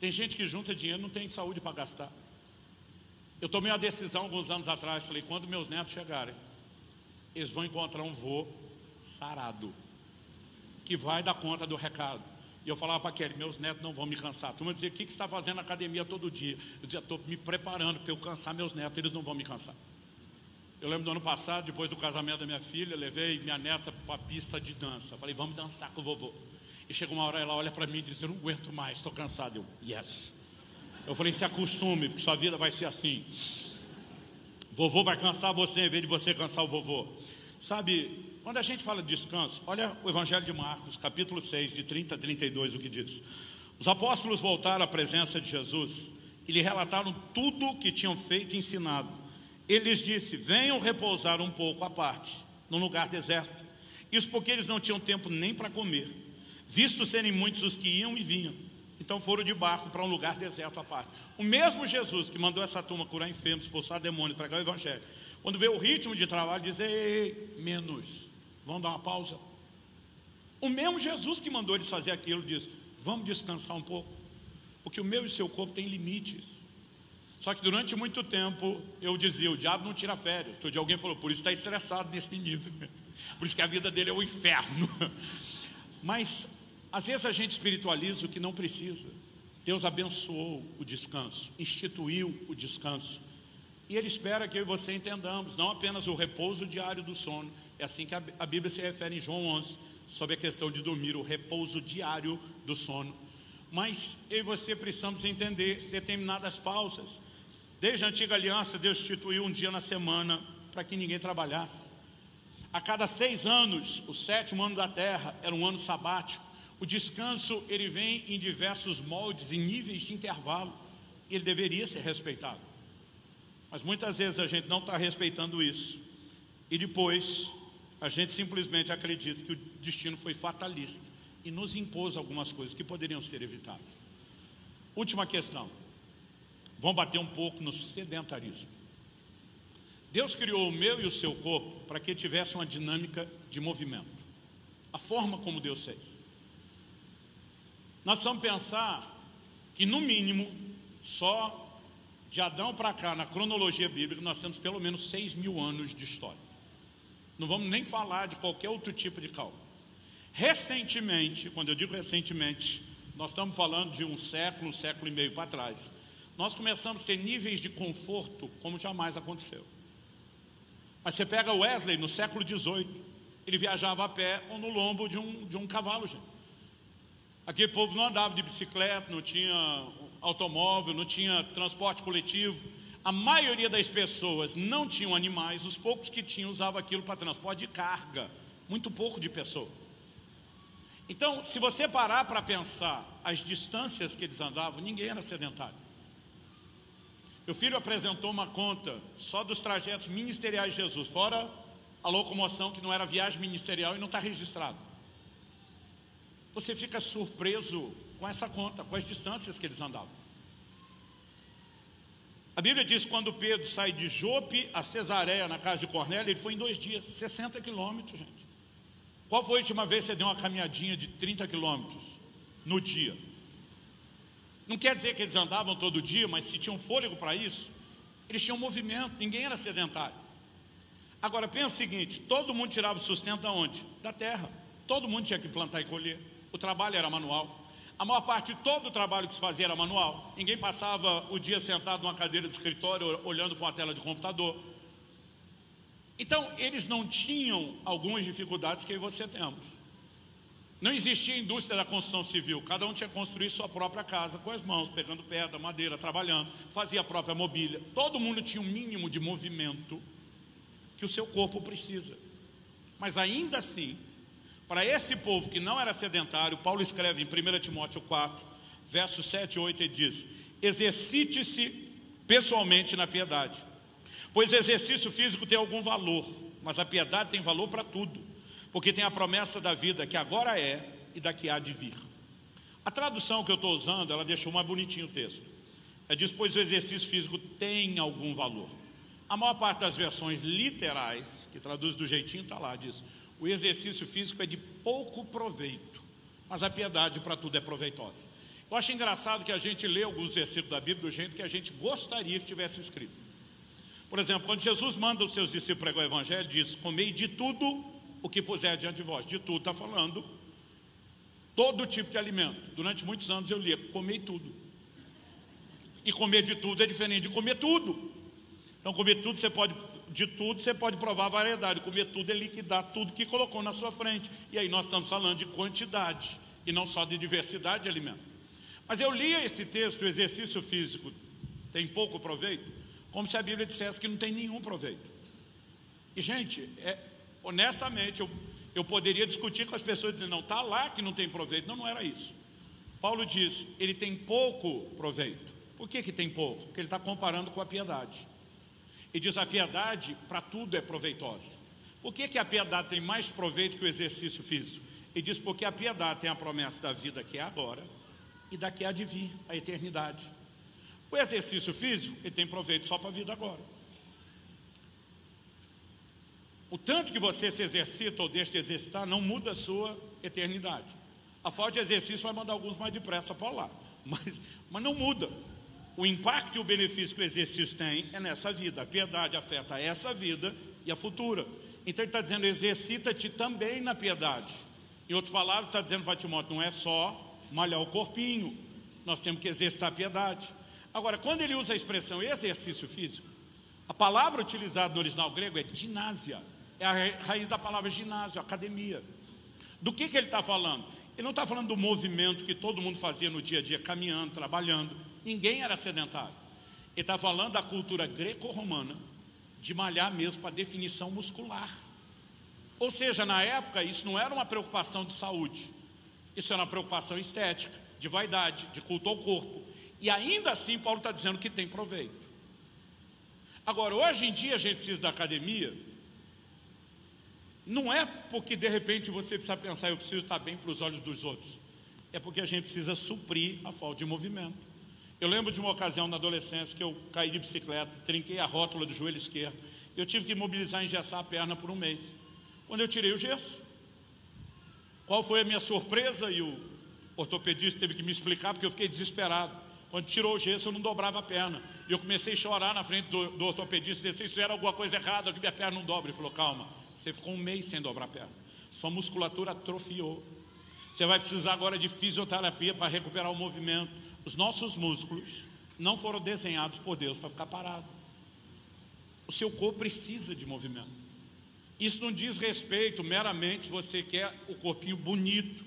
Tem gente que junta dinheiro e não tem saúde para gastar. Eu tomei uma decisão alguns anos atrás, falei, quando meus netos chegarem, eles vão encontrar um vô sarado, que vai dar conta do recado. E eu falava para Kelly, meus netos não vão me cansar. Tu turma dizia, o que, que está fazendo na academia todo dia? Eu dizia, estou me preparando para eu cansar meus netos, eles não vão me cansar. Eu lembro do ano passado, depois do casamento da minha filha, levei minha neta para a pista de dança. Falei, vamos dançar com o vovô. E chegou uma hora, ela olha para mim e diz, eu não aguento mais, estou cansado. Eu, yes. Eu falei, se acostume, porque sua vida vai ser assim. Vovô vai cansar você em vez de você cansar o vovô. Sabe, quando a gente fala de descanso, olha o Evangelho de Marcos, capítulo 6, de 30 a 32, o que diz. Os apóstolos voltaram à presença de Jesus e lhe relataram tudo o que tinham feito e ensinado. Ele lhes disse: Venham repousar um pouco à parte, num lugar deserto. Isso porque eles não tinham tempo nem para comer, visto serem muitos os que iam e vinham. Então foram de barco para um lugar deserto à parte. O mesmo Jesus que mandou essa turma curar enfermos, expulsar demônios, pregar o evangelho. Quando vê o ritmo de trabalho, diz: Ei, menos. Vamos dar uma pausa? O mesmo Jesus que mandou eles fazer aquilo diz: Vamos descansar um pouco, porque o meu e o seu corpo tem limites. Só que durante muito tempo eu dizia: o diabo não tira férias. Todo dia alguém falou, por isso está estressado nesse nível. Por isso que a vida dele é o inferno. Mas às vezes a gente espiritualiza o que não precisa. Deus abençoou o descanso, instituiu o descanso. E Ele espera que eu e você entendamos, não apenas o repouso diário do sono, é assim que a Bíblia se refere em João 11, sobre a questão de dormir, o repouso diário do sono. Mas eu e você precisamos entender determinadas pausas. Desde a antiga aliança, Deus instituiu um dia na semana para que ninguém trabalhasse. A cada seis anos, o sétimo ano da terra era um ano sabático. O descanso ele vem em diversos moldes e níveis de intervalo. Ele deveria ser respeitado. Mas muitas vezes a gente não está respeitando isso. E depois a gente simplesmente acredita que o destino foi fatalista e nos impôs algumas coisas que poderiam ser evitadas. Última questão. Vamos bater um pouco no sedentarismo. Deus criou o meu e o seu corpo para que tivesse uma dinâmica de movimento. A forma como Deus fez. Nós precisamos pensar que, no mínimo, só de Adão para cá, na cronologia bíblica, nós temos pelo menos 6 mil anos de história. Não vamos nem falar de qualquer outro tipo de cálculo. Recentemente, quando eu digo recentemente, nós estamos falando de um século, um século e meio para trás, nós começamos a ter níveis de conforto como jamais aconteceu. Mas você pega Wesley no século XVIII, ele viajava a pé ou no lombo de um, de um cavalo, gente. Aquele povo não andava de bicicleta, não tinha automóvel, não tinha transporte coletivo. A maioria das pessoas não tinham animais, os poucos que tinham usavam aquilo para transporte de carga, muito pouco de pessoa. Então, se você parar para pensar as distâncias que eles andavam, ninguém era sedentário. Meu filho apresentou uma conta só dos trajetos ministeriais de Jesus, fora a locomoção que não era viagem ministerial e não está registrado. Você fica surpreso com essa conta, com as distâncias que eles andavam. A Bíblia diz que quando Pedro sai de Jope a Cesareia, na casa de Cornélio, ele foi em dois dias, 60 quilômetros, gente. Qual foi a última vez que você deu uma caminhadinha de 30 quilômetros no dia? Não quer dizer que eles andavam todo dia, mas se tinham fôlego para isso, eles tinham movimento, ninguém era sedentário. Agora pensa o seguinte: todo mundo tirava o sustento da onde? Da terra. Todo mundo tinha que plantar e colher. O trabalho era manual. A maior parte de todo o trabalho que se fazia era manual. Ninguém passava o dia sentado numa cadeira de escritório olhando para uma tela de computador. Então, eles não tinham algumas dificuldades que você temos. Não existia indústria da construção civil, cada um tinha que construir sua própria casa com as mãos, pegando pedra, madeira, trabalhando, fazia a própria mobília. Todo mundo tinha um mínimo de movimento que o seu corpo precisa. Mas ainda assim, para esse povo que não era sedentário, Paulo escreve em 1 Timóteo 4, versos 7 e 8, ele diz: Exercite-se pessoalmente na piedade, pois exercício físico tem algum valor, mas a piedade tem valor para tudo, porque tem a promessa da vida que agora é e daqui há de vir. A tradução que eu estou usando, ela deixou mais bonitinho o texto. É diz, pois o exercício físico tem algum valor. A maior parte das versões literais, que traduz do jeitinho, está lá, diz: o exercício físico é de pouco proveito, mas a piedade para tudo é proveitosa. Eu acho engraçado que a gente lê alguns versículos da Bíblia do jeito que a gente gostaria que tivesse escrito. Por exemplo, quando Jesus manda os seus discípulos pregar o Evangelho, diz: Comei de tudo o que puser diante de vós. De tudo está falando todo tipo de alimento. Durante muitos anos eu lia: Comei tudo. E comer de tudo é diferente de comer tudo. Então, comer tudo você pode de tudo, você pode provar variedade. Comer tudo é liquidar tudo que colocou na sua frente. E aí nós estamos falando de quantidade e não só de diversidade de alimento. Mas eu lia esse texto, o exercício físico tem pouco proveito, como se a Bíblia dissesse que não tem nenhum proveito. E, gente, é, honestamente, eu, eu poderia discutir com as pessoas dizendo, não, está lá que não tem proveito. Não, não era isso. Paulo diz, ele tem pouco proveito. Por que, que tem pouco? Porque ele está comparando com a piedade. E diz: a piedade para tudo é proveitosa. Por que, que a piedade tem mais proveito que o exercício físico? E diz: porque a piedade tem a promessa da vida que é agora e daqui há de vir, a eternidade. O exercício físico, ele tem proveito só para a vida agora. O tanto que você se exercita ou deixa de exercitar não muda a sua eternidade. A falta de exercício vai mandar alguns mais depressa para lá, mas, mas não muda. O impacto e o benefício que o exercício tem é nessa vida. A piedade afeta essa vida e a futura. Então ele está dizendo, exercita-te também na piedade. Em outras palavras, está dizendo para Timóteo, não é só malhar o corpinho, nós temos que exercitar a piedade. Agora, quando ele usa a expressão exercício físico, a palavra utilizada no original grego é ginásia, é a raiz da palavra ginásio, academia. Do que, que ele está falando? Ele não está falando do movimento que todo mundo fazia no dia a dia, caminhando, trabalhando, ninguém era sedentário. Ele está falando da cultura greco-romana, de malhar mesmo para definição muscular. Ou seja, na época, isso não era uma preocupação de saúde, isso era uma preocupação estética, de vaidade, de culto ao corpo. E ainda assim, Paulo está dizendo que tem proveito. Agora, hoje em dia, a gente precisa da academia, não é porque de repente você precisa pensar, eu preciso estar bem para os olhos dos outros, é porque a gente precisa suprir a falta de movimento. Eu lembro de uma ocasião na adolescência que eu caí de bicicleta, trinquei a rótula do joelho esquerdo, eu tive que mobilizar e engessar a perna por um mês. Quando eu tirei o gesso, qual foi a minha surpresa? E o ortopedista teve que me explicar, porque eu fiquei desesperado. Quando tirou o gesso, eu não dobrava a perna. E eu comecei a chorar na frente do, do ortopedista, disse, isso era alguma coisa errada, que minha perna não dobra. Ele falou, calma, você ficou um mês sem dobrar a perna. Sua musculatura atrofiou. Você vai precisar agora de fisioterapia para recuperar o movimento. Os nossos músculos não foram desenhados por Deus para ficar parado. O seu corpo precisa de movimento. Isso não diz respeito meramente se você quer o corpinho bonito.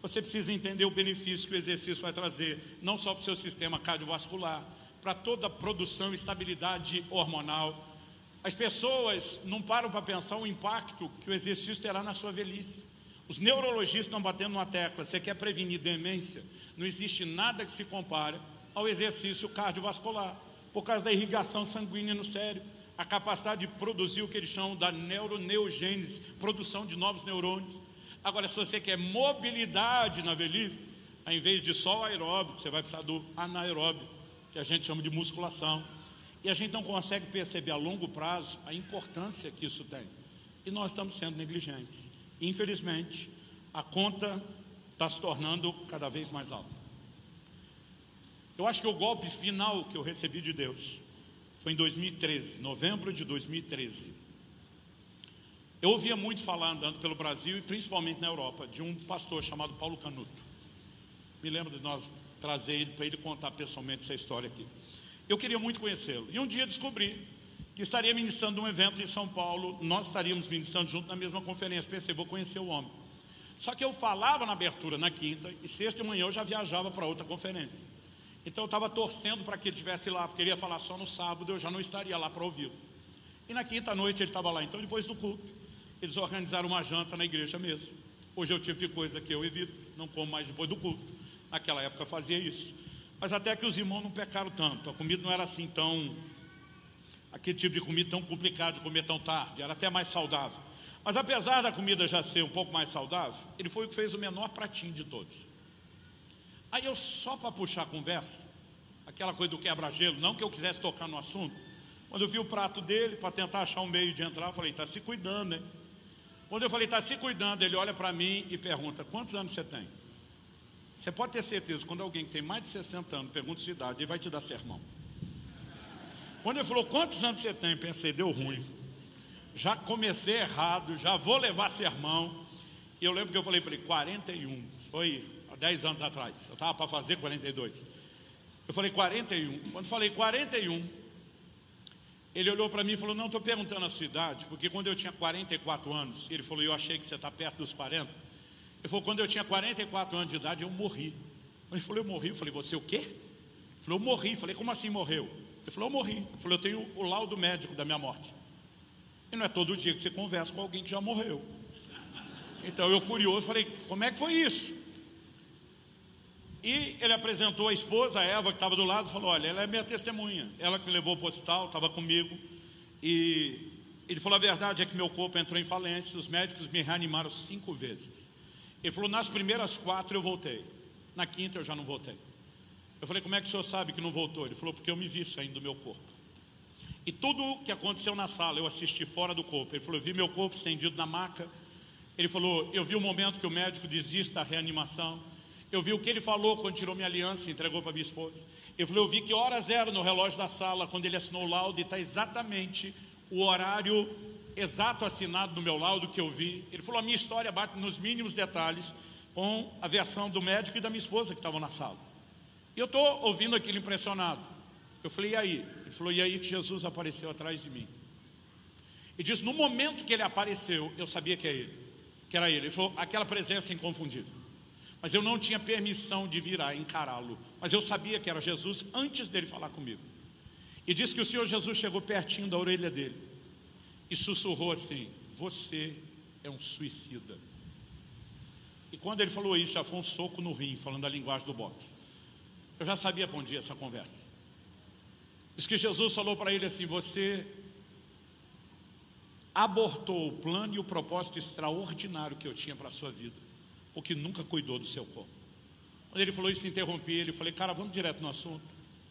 Você precisa entender o benefício que o exercício vai trazer, não só para o seu sistema cardiovascular, para toda a produção e estabilidade hormonal. As pessoas não param para pensar o impacto que o exercício terá na sua velhice. Os neurologistas estão batendo uma tecla. Você quer prevenir demência? Não existe nada que se compare ao exercício cardiovascular, por causa da irrigação sanguínea no cérebro a capacidade de produzir o que eles chamam da neuroneogênese, produção de novos neurônios. Agora, se você quer mobilidade na velhice, ao invés de só o aeróbico, você vai precisar do anaeróbico, que a gente chama de musculação. E a gente não consegue perceber a longo prazo a importância que isso tem. E nós estamos sendo negligentes. Infelizmente, a conta está se tornando cada vez mais alta. Eu acho que o golpe final que eu recebi de Deus foi em 2013, novembro de 2013. Eu ouvia muito falar andando pelo Brasil e principalmente na Europa, de um pastor chamado Paulo Canuto. Me lembro de nós trazer ele para ele contar pessoalmente essa história aqui. Eu queria muito conhecê-lo. E um dia descobri que estaria ministrando um evento em São Paulo, nós estaríamos ministrando junto na mesma conferência. Pensei, vou conhecer o homem. Só que eu falava na abertura na quinta e sexta de manhã eu já viajava para outra conferência. Então eu estava torcendo para que ele estivesse lá, porque ele ia falar só no sábado, eu já não estaria lá para ouvi-lo. E na quinta noite ele estava lá. Então, depois do culto, eles organizaram uma janta na igreja mesmo. Hoje é o tipo de coisa que eu evito, não como mais depois do culto. Naquela época fazia isso. Mas até que os irmãos não pecaram tanto. A comida não era assim tão. Aquele tipo de comida tão complicado de comer tão tarde, era até mais saudável. Mas apesar da comida já ser um pouco mais saudável, ele foi o que fez o menor pratinho de todos. Aí eu, só para puxar a conversa, aquela coisa do quebra-gelo, não que eu quisesse tocar no assunto, quando eu vi o prato dele, para tentar achar um meio de entrar, eu falei, está se cuidando, né? Quando eu falei, está se cuidando, ele olha para mim e pergunta, quantos anos você tem? Você pode ter certeza, quando alguém que tem mais de 60 anos pergunta sua idade, ele vai te dar sermão. Quando ele falou, quantos anos você tem? Pensei, deu ruim. Já comecei errado, já vou levar sermão. E eu lembro que eu falei para ele, 41. Foi 10 anos atrás. Eu estava para fazer 42. Eu falei 41. Quando falei 41, ele olhou para mim e falou: Não, estou perguntando a sua idade, porque quando eu tinha 44 anos, ele falou: Eu achei que você está perto dos 40. Ele falou: Quando eu tinha 44 anos de idade, eu morri. Ele falou: Eu morri. Eu falei: Você o quê? Falou: Eu morri. Falei: Como assim morreu? Ele falou: Eu morri. Ele falou: Eu tenho o laudo médico da minha morte. E não é todo dia que você conversa com alguém que já morreu. Então eu, curioso, falei: Como é que foi isso? E ele apresentou a esposa, a Eva, que estava do lado, falou: Olha, ela é minha testemunha. Ela que me levou para o hospital, estava comigo. E ele falou: A verdade é que meu corpo entrou em falência. Os médicos me reanimaram cinco vezes. Ele falou: Nas primeiras quatro eu voltei. Na quinta eu já não voltei. Eu falei: Como é que o senhor sabe que não voltou? Ele falou: Porque eu me vi saindo do meu corpo. E tudo o que aconteceu na sala eu assisti fora do corpo. Ele falou: Eu vi meu corpo estendido na maca. Ele falou: Eu vi o momento que o médico desiste da reanimação. Eu vi o que ele falou quando tirou minha aliança e entregou para minha esposa. Eu falei, eu vi que horas eram no relógio da sala quando ele assinou o laudo e está exatamente o horário exato assinado no meu laudo que eu vi. Ele falou, a minha história bate nos mínimos detalhes com a versão do médico e da minha esposa que estavam na sala. E eu estou ouvindo aquilo impressionado. Eu falei, e aí? Ele falou, e aí que Jesus apareceu atrás de mim. E disse, no momento que ele apareceu, eu sabia que, é ele, que era ele. Ele falou, aquela presença inconfundível. Mas eu não tinha permissão de virar, encará-lo. Mas eu sabia que era Jesus antes dele falar comigo. E disse que o Senhor Jesus chegou pertinho da orelha dele e sussurrou assim: Você é um suicida. E quando ele falou isso, já foi um soco no rim, falando a linguagem do boxe. Eu já sabia para onde ia essa conversa. Diz que Jesus falou para ele assim: Você abortou o plano e o propósito extraordinário que eu tinha para a sua vida porque nunca cuidou do seu corpo. Quando ele falou isso, interrompi ele, eu falei, cara, vamos direto no assunto.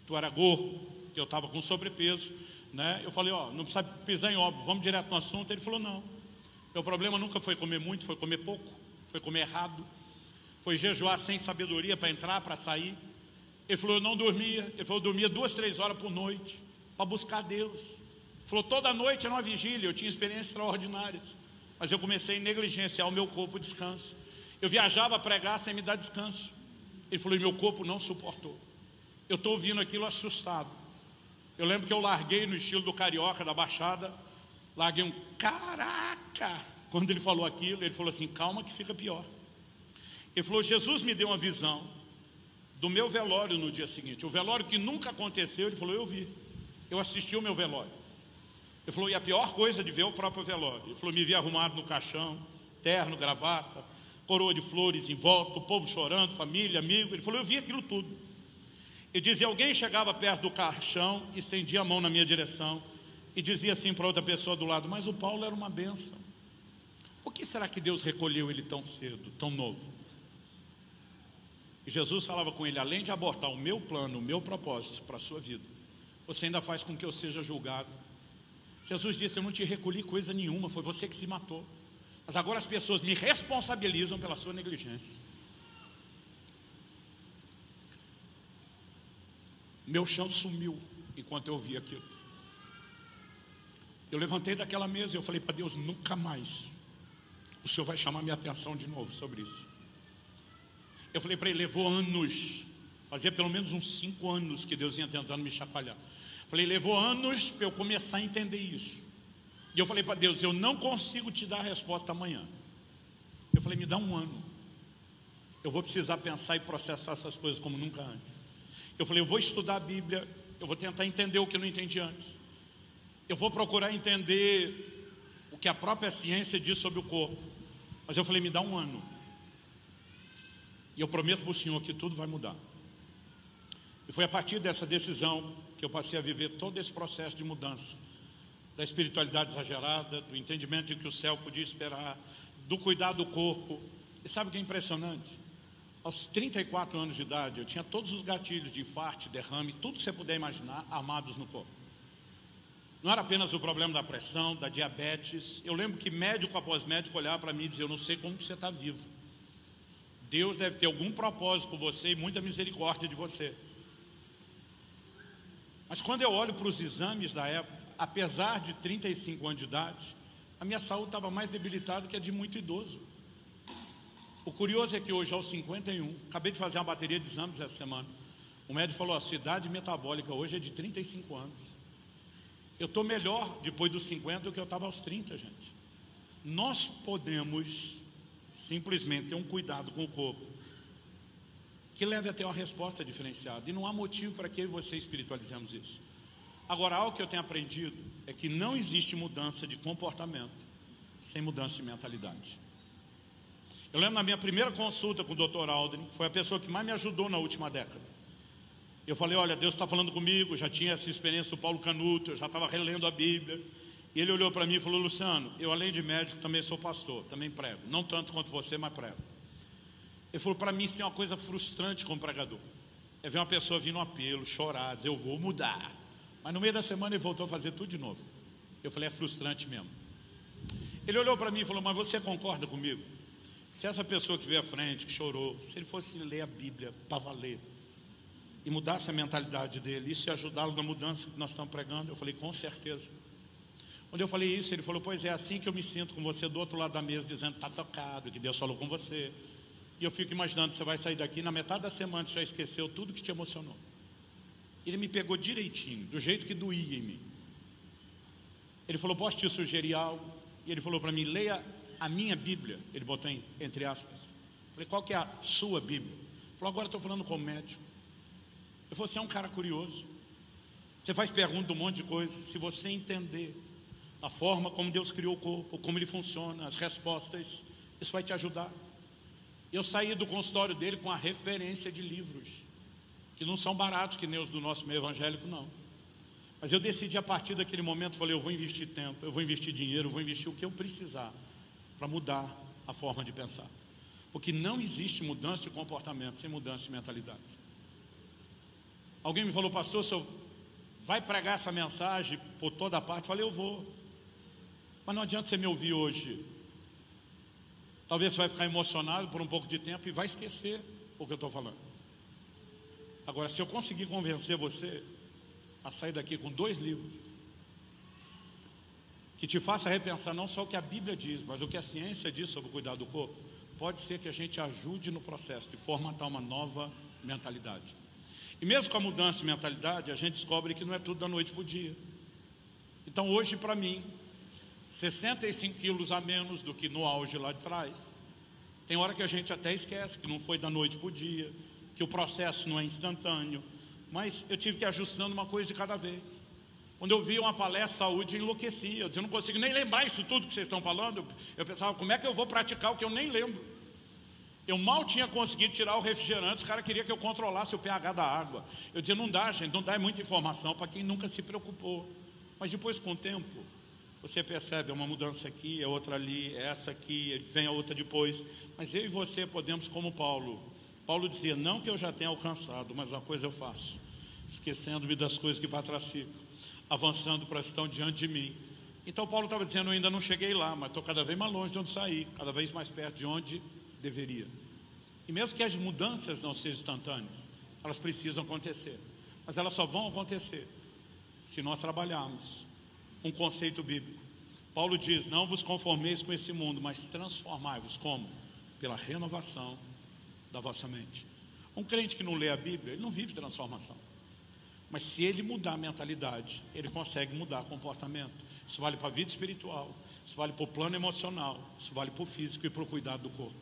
Tu era gordo, que eu estava com sobrepeso, né? Eu falei, ó, não precisa pisar em óbvio, vamos direto no assunto. Ele falou, não. Meu problema nunca foi comer muito, foi comer pouco, foi comer errado, foi jejuar sem sabedoria para entrar, para sair. Ele falou, eu não dormia. Ele falou, eu dormia duas, três horas por noite para buscar Deus. Ele falou, toda noite era uma vigília, eu tinha experiências extraordinárias. Mas eu comecei a negligenciar o meu corpo descanso. Eu viajava a pregar sem me dar descanso. Ele falou: e meu corpo não suportou. Eu estou ouvindo aquilo assustado. Eu lembro que eu larguei no estilo do carioca da Baixada, larguei um caraca. Quando ele falou aquilo, ele falou assim: calma que fica pior. Ele falou: Jesus me deu uma visão do meu velório no dia seguinte. O velório que nunca aconteceu, ele falou: eu vi. Eu assisti o meu velório. Ele falou: e a pior coisa de ver o próprio velório. Ele falou: me vi arrumado no caixão, terno, gravata, coroa de flores em volta, o povo chorando, família, amigo. Ele falou: Eu vi aquilo tudo. E dizia: Alguém chegava perto do caixão, estendia a mão na minha direção e dizia assim para outra pessoa do lado: Mas o Paulo era uma benção. Por que será que Deus recolheu ele tão cedo, tão novo? Jesus falava com ele: Além de abortar o meu plano, o meu propósito para a sua vida, você ainda faz com que eu seja julgado. Jesus disse: Eu não te recolhi coisa nenhuma, foi você que se matou. Mas agora as pessoas me responsabilizam pela sua negligência. Meu chão sumiu enquanto eu ouvi aquilo. Eu levantei daquela mesa e eu falei para Deus: nunca mais o Senhor vai chamar minha atenção de novo sobre isso. Eu falei para ele: levou anos, fazia pelo menos uns cinco anos que Deus ia tentando me chacoalhar. Falei: levou anos para eu começar a entender isso. E eu falei para Deus: eu não consigo te dar a resposta amanhã. Eu falei: me dá um ano. Eu vou precisar pensar e processar essas coisas como nunca antes. Eu falei: eu vou estudar a Bíblia. Eu vou tentar entender o que eu não entendi antes. Eu vou procurar entender o que a própria ciência diz sobre o corpo. Mas eu falei: me dá um ano. E eu prometo para o Senhor que tudo vai mudar. E foi a partir dessa decisão que eu passei a viver todo esse processo de mudança da espiritualidade exagerada, do entendimento de que o céu podia esperar, do cuidar do corpo. E sabe o que é impressionante? Aos 34 anos de idade, eu tinha todos os gatilhos de infarto, derrame, tudo que você puder imaginar, armados no corpo. Não era apenas o problema da pressão, da diabetes. Eu lembro que médico após médico olhava para mim e dizia: Eu não sei como que você está vivo. Deus deve ter algum propósito com você e muita misericórdia de você. Mas quando eu olho para os exames da época, apesar de 35 anos de idade, a minha saúde estava mais debilitada que a de muito idoso. O curioso é que hoje, aos 51, acabei de fazer uma bateria de exames essa semana. O médico falou: a sua idade metabólica hoje é de 35 anos. Eu estou melhor depois dos 50 do que eu estava aos 30, gente. Nós podemos simplesmente ter um cuidado com o corpo que leve a ter uma resposta diferenciada. E não há motivo para que eu e você espiritualizemos isso. Agora, algo que eu tenho aprendido é que não existe mudança de comportamento sem mudança de mentalidade. Eu lembro na minha primeira consulta com o Dr. Aldrin, foi a pessoa que mais me ajudou na última década. Eu falei: Olha, Deus está falando comigo. Já tinha essa experiência do Paulo Canuto, eu já estava relendo a Bíblia. E ele olhou para mim e falou: Luciano, eu além de médico também sou pastor, também prego. Não tanto quanto você, mas prego. Ele falou: Para mim, isso tem uma coisa frustrante como pregador. É ver uma pessoa vir no apelo, chorar, dizer: Eu vou mudar. Mas no meio da semana ele voltou a fazer tudo de novo. Eu falei, é frustrante mesmo. Ele olhou para mim e falou, mas você concorda comigo? Se essa pessoa que veio à frente, que chorou, se ele fosse ler a Bíblia para valer e mudasse a mentalidade dele, isso ia ajudá-lo na mudança que nós estamos pregando, eu falei, com certeza. Quando eu falei isso, ele falou, pois é assim que eu me sinto com você do outro lado da mesa, dizendo, está tocado, que Deus falou com você. E eu fico imaginando, você vai sair daqui, na metade da semana já esqueceu tudo que te emocionou. Ele me pegou direitinho, do jeito que doía em mim. Ele falou, posso te sugerir algo? E ele falou para mim, leia a minha Bíblia. Ele botou em, entre aspas. Falei, qual que é a sua Bíblia? Ele falou, agora estou falando como médico. Eu falei, você é um cara curioso. Você faz pergunta um monte de coisas. Se você entender a forma como Deus criou o corpo, como ele funciona, as respostas, isso vai te ajudar. Eu saí do consultório dele com a referência de livros, que não são baratos que nem os do nosso meio evangélico, não. Mas eu decidi a partir daquele momento, falei, eu vou investir tempo, eu vou investir dinheiro, eu vou investir o que eu precisar para mudar a forma de pensar. Porque não existe mudança de comportamento sem mudança de mentalidade. Alguém me falou, pastor, senhor vai pregar essa mensagem por toda a parte? Eu falei, eu vou. Mas não adianta você me ouvir hoje. Talvez você vai ficar emocionado por um pouco de tempo e vai esquecer o que eu estou falando. Agora, se eu conseguir convencer você a sair daqui com dois livros, que te faça repensar não só o que a Bíblia diz, mas o que a ciência diz sobre o cuidado do corpo, pode ser que a gente ajude no processo de formatar uma nova mentalidade. E mesmo com a mudança de mentalidade, a gente descobre que não é tudo da noite para o dia. Então, hoje, para mim, 65 quilos a menos do que no auge lá de trás. Tem hora que a gente até esquece que não foi da noite para o dia, que o processo não é instantâneo, mas eu tive que ir ajustando uma coisa de cada vez. Quando eu vi uma palestra saúde, eu enlouquecia. Eu não consigo nem lembrar isso tudo que vocês estão falando. Eu pensava, como é que eu vou praticar o que eu nem lembro? Eu mal tinha conseguido tirar o refrigerante, os caras queriam que eu controlasse o pH da água. Eu dizia, não dá, gente, não dá muita informação para quem nunca se preocupou. Mas depois, com o tempo, você percebe, é uma mudança aqui, é outra ali, é essa aqui, vem a outra depois. Mas eu e você podemos, como Paulo. Paulo dizia: Não que eu já tenha alcançado, mas uma coisa eu faço, esquecendo-me das coisas que para trás ficam, avançando para estão diante de mim. Então Paulo estava dizendo: Eu ainda não cheguei lá, mas estou cada vez mais longe de onde saí, cada vez mais perto de onde deveria. E mesmo que as mudanças não sejam instantâneas, elas precisam acontecer, mas elas só vão acontecer se nós trabalharmos um conceito bíblico. Paulo diz: Não vos conformeis com esse mundo, mas transformai-vos como? Pela renovação da vossa mente. Um crente que não lê a Bíblia, ele não vive transformação. Mas se ele mudar a mentalidade, ele consegue mudar comportamento. Isso vale para a vida espiritual, isso vale para o plano emocional, isso vale para o físico e para o cuidado do corpo.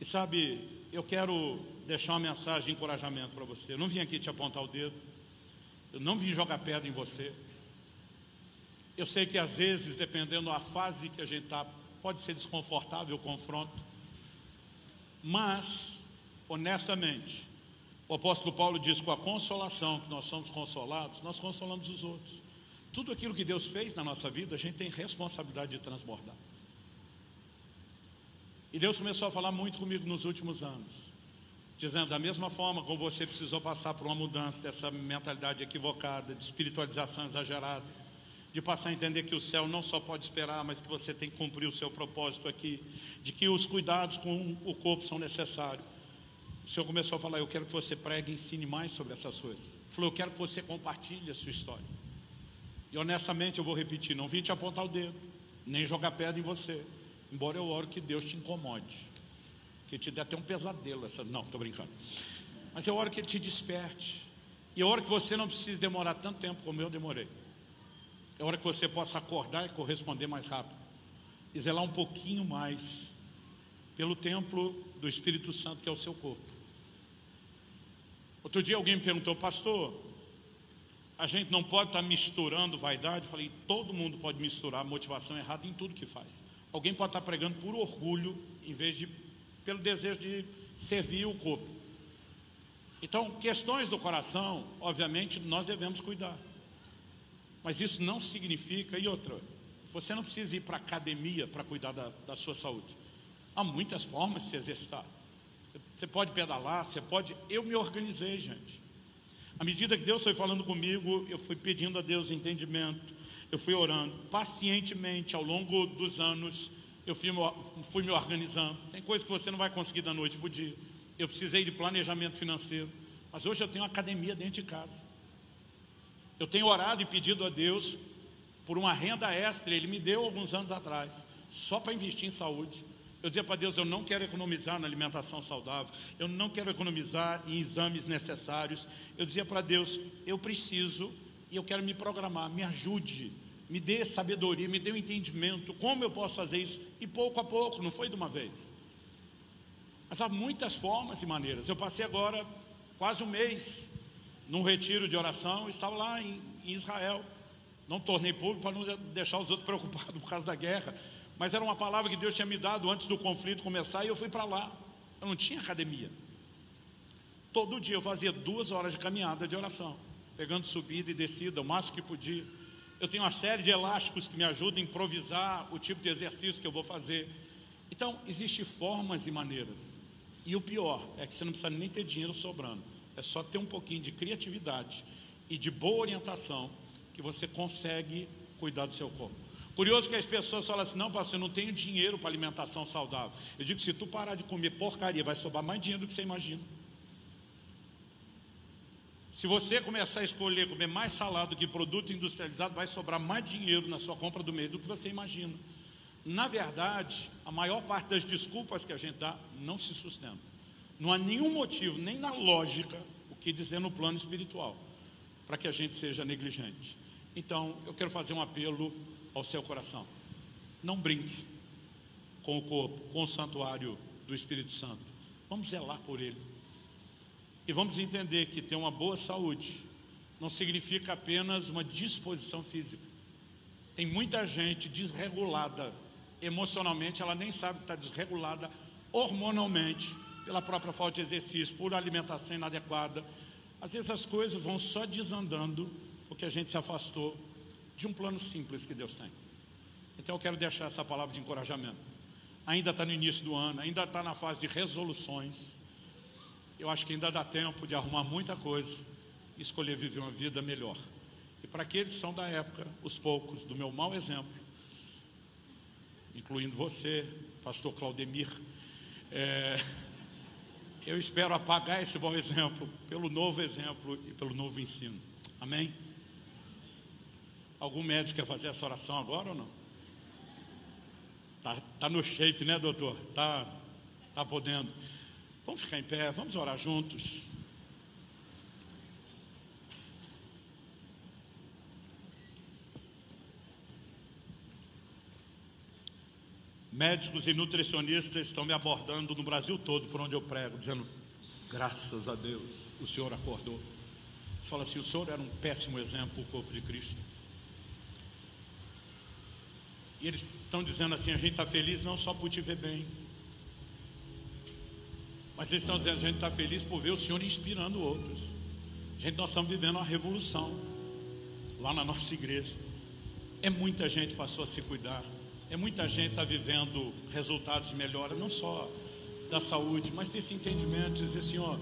E sabe, eu quero deixar uma mensagem de encorajamento para você. Eu não vim aqui te apontar o dedo, eu não vim jogar pedra em você. Eu sei que às vezes, dependendo da fase que a gente está, pode ser desconfortável o confronto, mas, honestamente, o apóstolo Paulo diz: com a consolação que nós somos consolados, nós consolamos os outros. Tudo aquilo que Deus fez na nossa vida, a gente tem responsabilidade de transbordar. E Deus começou a falar muito comigo nos últimos anos, dizendo: da mesma forma como você precisou passar por uma mudança dessa mentalidade equivocada, de espiritualização exagerada, de passar a entender que o céu não só pode esperar, mas que você tem que cumprir o seu propósito aqui, de que os cuidados com o corpo são necessários. O Senhor começou a falar: Eu quero que você pregue e ensine mais sobre essas coisas. Falou: Eu quero que você compartilhe a sua história. E honestamente eu vou repetir: Não vim te apontar o dedo, nem jogar pedra em você, embora eu oro que Deus te incomode, que te dê até um pesadelo. Essa... Não, estou brincando. Mas eu oro que Ele te desperte. E eu oro que você não precise demorar tanto tempo como eu demorei. É hora que você possa acordar e corresponder mais rápido. E zelar um pouquinho mais pelo templo do Espírito Santo, que é o seu corpo. Outro dia alguém me perguntou, pastor, a gente não pode estar misturando vaidade? Eu falei, todo mundo pode misturar motivação errada em tudo que faz. Alguém pode estar pregando por orgulho, em vez de pelo desejo de servir o corpo. Então, questões do coração, obviamente, nós devemos cuidar. Mas isso não significa, e outra, você não precisa ir para a academia para cuidar da, da, sua saúde. Há muitas formas de se exercitar. Você, pode pedalar, você pode. Eu me organizei, gente. À medida que Deus foi falando comigo, eu fui pedindo a Deus entendimento, eu fui orando pacientemente ao longo dos anos. eu fui, fui me organizando. Tem coisa que você não vai conseguir da noite para o dia. Eu precisei de planejamento financeiro. Mas hoje eu tenho academia dentro de casa. Eu tenho orado e pedido a Deus por uma renda extra, Ele me deu alguns anos atrás, só para investir em saúde. Eu dizia para Deus: eu não quero economizar na alimentação saudável, eu não quero economizar em exames necessários. Eu dizia para Deus: eu preciso e eu quero me programar, me ajude, me dê sabedoria, me dê um entendimento, como eu posso fazer isso? E pouco a pouco, não foi de uma vez. Mas há muitas formas e maneiras. Eu passei agora quase um mês num retiro de oração, estava lá em, em Israel. Não tornei público para não deixar os outros preocupados por causa da guerra. Mas era uma palavra que Deus tinha me dado antes do conflito começar e eu fui para lá. Eu não tinha academia. Todo dia eu fazia duas horas de caminhada de oração, pegando subida e descida, o máximo que podia. Eu tenho uma série de elásticos que me ajudam a improvisar o tipo de exercício que eu vou fazer. Então, existem formas e maneiras. E o pior é que você não precisa nem ter dinheiro sobrando. É só ter um pouquinho de criatividade e de boa orientação que você consegue cuidar do seu corpo. Curioso que as pessoas falam assim: não, pastor, eu não tenho dinheiro para alimentação saudável. Eu digo: se tu parar de comer porcaria, vai sobrar mais dinheiro do que você imagina. Se você começar a escolher comer mais salado que produto industrializado, vai sobrar mais dinheiro na sua compra do mês do que você imagina. Na verdade, a maior parte das desculpas que a gente dá não se sustenta. Não há nenhum motivo, nem na lógica, o que dizer no plano espiritual, para que a gente seja negligente. Então, eu quero fazer um apelo ao seu coração. Não brinque com o corpo, com o santuário do Espírito Santo. Vamos zelar por ele. E vamos entender que ter uma boa saúde não significa apenas uma disposição física. Tem muita gente desregulada emocionalmente, ela nem sabe que está desregulada hormonalmente, pela própria falta de exercício, por alimentação inadequada. Às vezes as coisas vão só desandando porque a gente se afastou de um plano simples que Deus tem. Então eu quero deixar essa palavra de encorajamento. Ainda está no início do ano, ainda está na fase de resoluções. Eu acho que ainda dá tempo de arrumar muita coisa e escolher viver uma vida melhor. E para aqueles que são da época, os poucos, do meu mau exemplo, incluindo você, pastor Claudemir, é, eu espero apagar esse bom exemplo pelo novo exemplo e pelo novo ensino. Amém? Algum médico quer fazer essa oração agora ou não? Tá, tá no shape, né, doutor? Tá, tá podendo. Vamos ficar em pé, vamos orar juntos. Médicos e nutricionistas estão me abordando no Brasil todo, por onde eu prego, dizendo: graças a Deus, o Senhor acordou. Você fala assim: o Senhor era um péssimo exemplo para o corpo de Cristo. E eles estão dizendo assim: a gente está feliz não só por te ver bem, mas eles estão dizendo: a gente está feliz por ver o Senhor inspirando outros. Gente, nós estamos vivendo uma revolução lá na nossa igreja. É muita gente passou a se cuidar, é muita gente está vivendo resultados de melhora, não só da saúde, mas desse entendimento, dizer, Senhor,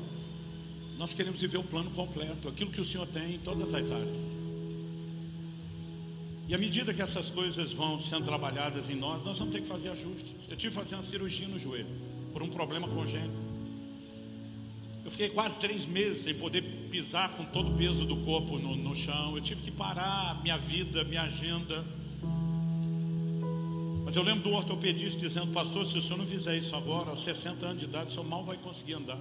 nós queremos viver o plano completo, aquilo que o Senhor tem em todas as áreas. E à medida que essas coisas vão sendo trabalhadas em nós, nós vamos ter que fazer ajustes. Eu tive que fazer uma cirurgia no joelho, por um problema congênito. Eu fiquei quase três meses sem poder pisar com todo o peso do corpo no, no chão. Eu tive que parar minha vida, minha agenda. Mas eu lembro do ortopedista dizendo, pastor, se o senhor não fizer isso agora, aos 60 anos de idade, o senhor mal vai conseguir andar.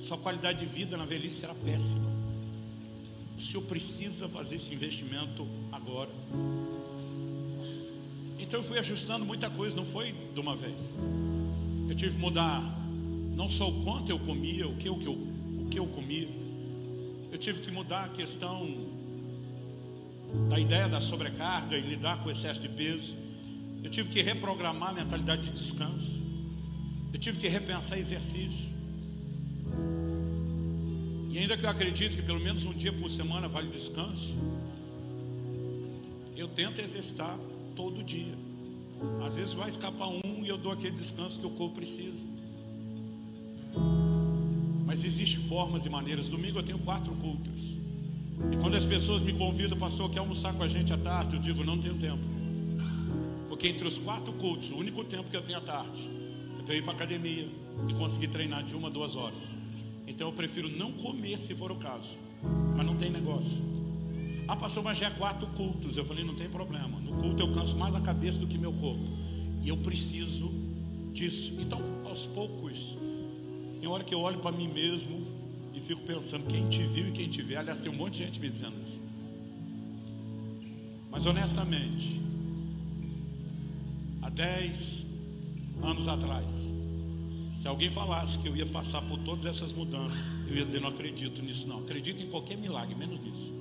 Sua qualidade de vida na velhice será péssima. O senhor precisa fazer esse investimento agora. Então eu fui ajustando muita coisa, não foi de uma vez. Eu tive que mudar não só o quanto eu comia, o que, o que, eu, o que eu comia. Eu tive que mudar a questão da ideia da sobrecarga e lidar com o excesso de peso. Eu tive que reprogramar a mentalidade de descanso. Eu tive que repensar exercício. E ainda que eu acredite que pelo menos um dia por semana vale descanso, eu tento exercitar todo dia. Às vezes vai escapar um e eu dou aquele descanso que o corpo precisa. Mas existem formas e maneiras. Domingo eu tenho quatro cultos. E quando as pessoas me convidam, pastor, quer almoçar com a gente à tarde? Eu digo, não tenho tempo. Porque que entre os quatro cultos, o único tempo que eu tenho à tarde, é para eu ir para a academia e conseguir treinar de uma a duas horas. Então eu prefiro não comer se for o caso, mas não tem negócio. Ah, pastor, mas já é quatro cultos. Eu falei, não tem problema. No culto eu canso mais a cabeça do que meu corpo. E eu preciso disso. Então, aos poucos, tem hora que eu olho para mim mesmo e fico pensando, quem te viu e quem te vê. Aliás, tem um monte de gente me dizendo isso. Mas honestamente, dez anos atrás, se alguém falasse que eu ia passar por todas essas mudanças, eu ia dizer, não acredito nisso, não. Acredito em qualquer milagre, menos nisso.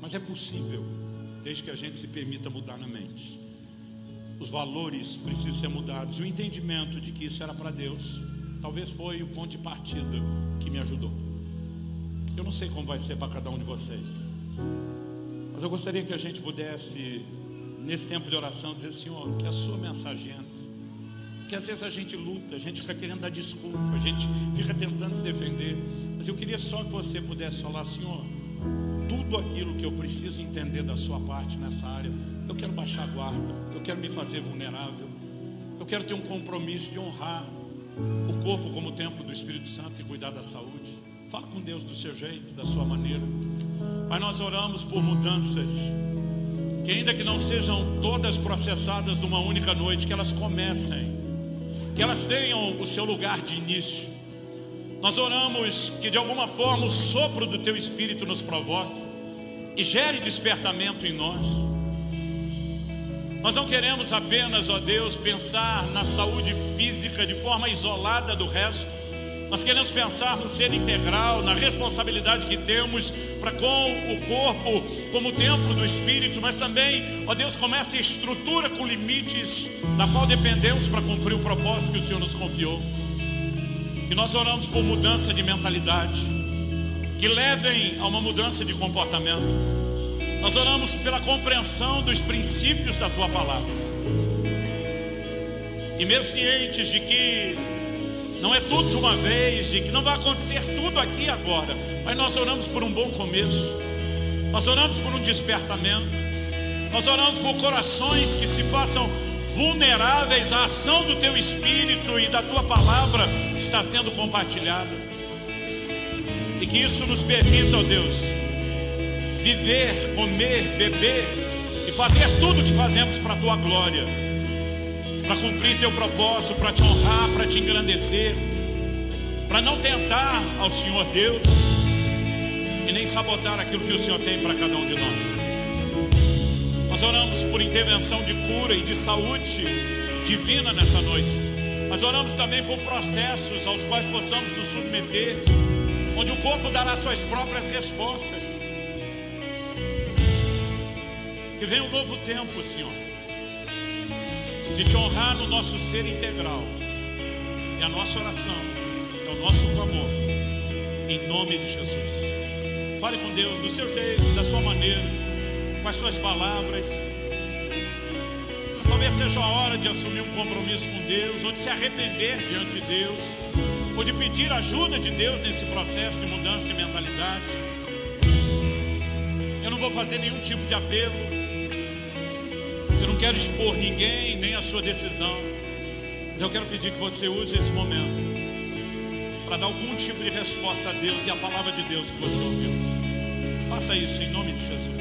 Mas é possível, desde que a gente se permita mudar na mente. Os valores precisam ser mudados. O entendimento de que isso era para Deus, talvez foi o ponto de partida que me ajudou. Eu não sei como vai ser para cada um de vocês. Mas eu gostaria que a gente pudesse, nesse tempo de oração, dizer: Senhor, que a sua mensagem entre. Porque às vezes a gente luta, a gente fica querendo dar desculpa, a gente fica tentando se defender. Mas eu queria só que você pudesse falar, Senhor, tudo aquilo que eu preciso entender da sua parte nessa área, eu quero baixar a guarda, eu quero me fazer vulnerável, eu quero ter um compromisso de honrar o corpo como templo do Espírito Santo e cuidar da saúde. Fala com Deus do seu jeito, da sua maneira. Pai, nós oramos por mudanças, que ainda que não sejam todas processadas numa única noite, que elas comecem, que elas tenham o seu lugar de início. Nós oramos que de alguma forma o sopro do teu espírito nos provoque e gere despertamento em nós. Nós não queremos apenas, ó Deus, pensar na saúde física de forma isolada do resto, nós queremos pensar no ser integral, na responsabilidade que temos para com o corpo, como templo do Espírito, mas também, ó Deus, como essa estrutura com limites da qual dependemos para cumprir o propósito que o Senhor nos confiou. E nós oramos por mudança de mentalidade, que levem a uma mudança de comportamento. Nós oramos pela compreensão dos princípios da tua palavra. E mesmo cientes de que não é tudo de uma vez, de que não vai acontecer tudo aqui agora. Mas nós oramos por um bom começo. Nós oramos por um despertamento. Nós oramos por corações que se façam vulneráveis à ação do teu espírito e da tua palavra que está sendo compartilhada. E que isso nos permita, ó Deus, viver, comer, beber e fazer tudo o que fazemos para a tua glória para cumprir teu propósito, para te honrar, para te engrandecer, para não tentar ao Senhor Deus e nem sabotar aquilo que o Senhor tem para cada um de nós. Nós oramos por intervenção de cura e de saúde divina nessa noite. Mas oramos também por processos aos quais possamos nos submeter, onde o corpo dará suas próprias respostas. Que venha um novo tempo, Senhor de te honrar no nosso ser integral. E a nossa oração é o nosso clamor, em nome de Jesus. Fale com Deus do seu jeito, da sua maneira, com as suas palavras. Talvez seja a hora de assumir um compromisso com Deus, ou de se arrepender diante de Deus, ou de pedir ajuda de Deus nesse processo de mudança de mentalidade. Eu não vou fazer nenhum tipo de apelo não quero expor ninguém, nem a sua decisão. Mas eu quero pedir que você use esse momento para dar algum tipo de resposta a Deus e a palavra de Deus que você ouviu. Faça isso em nome de Jesus.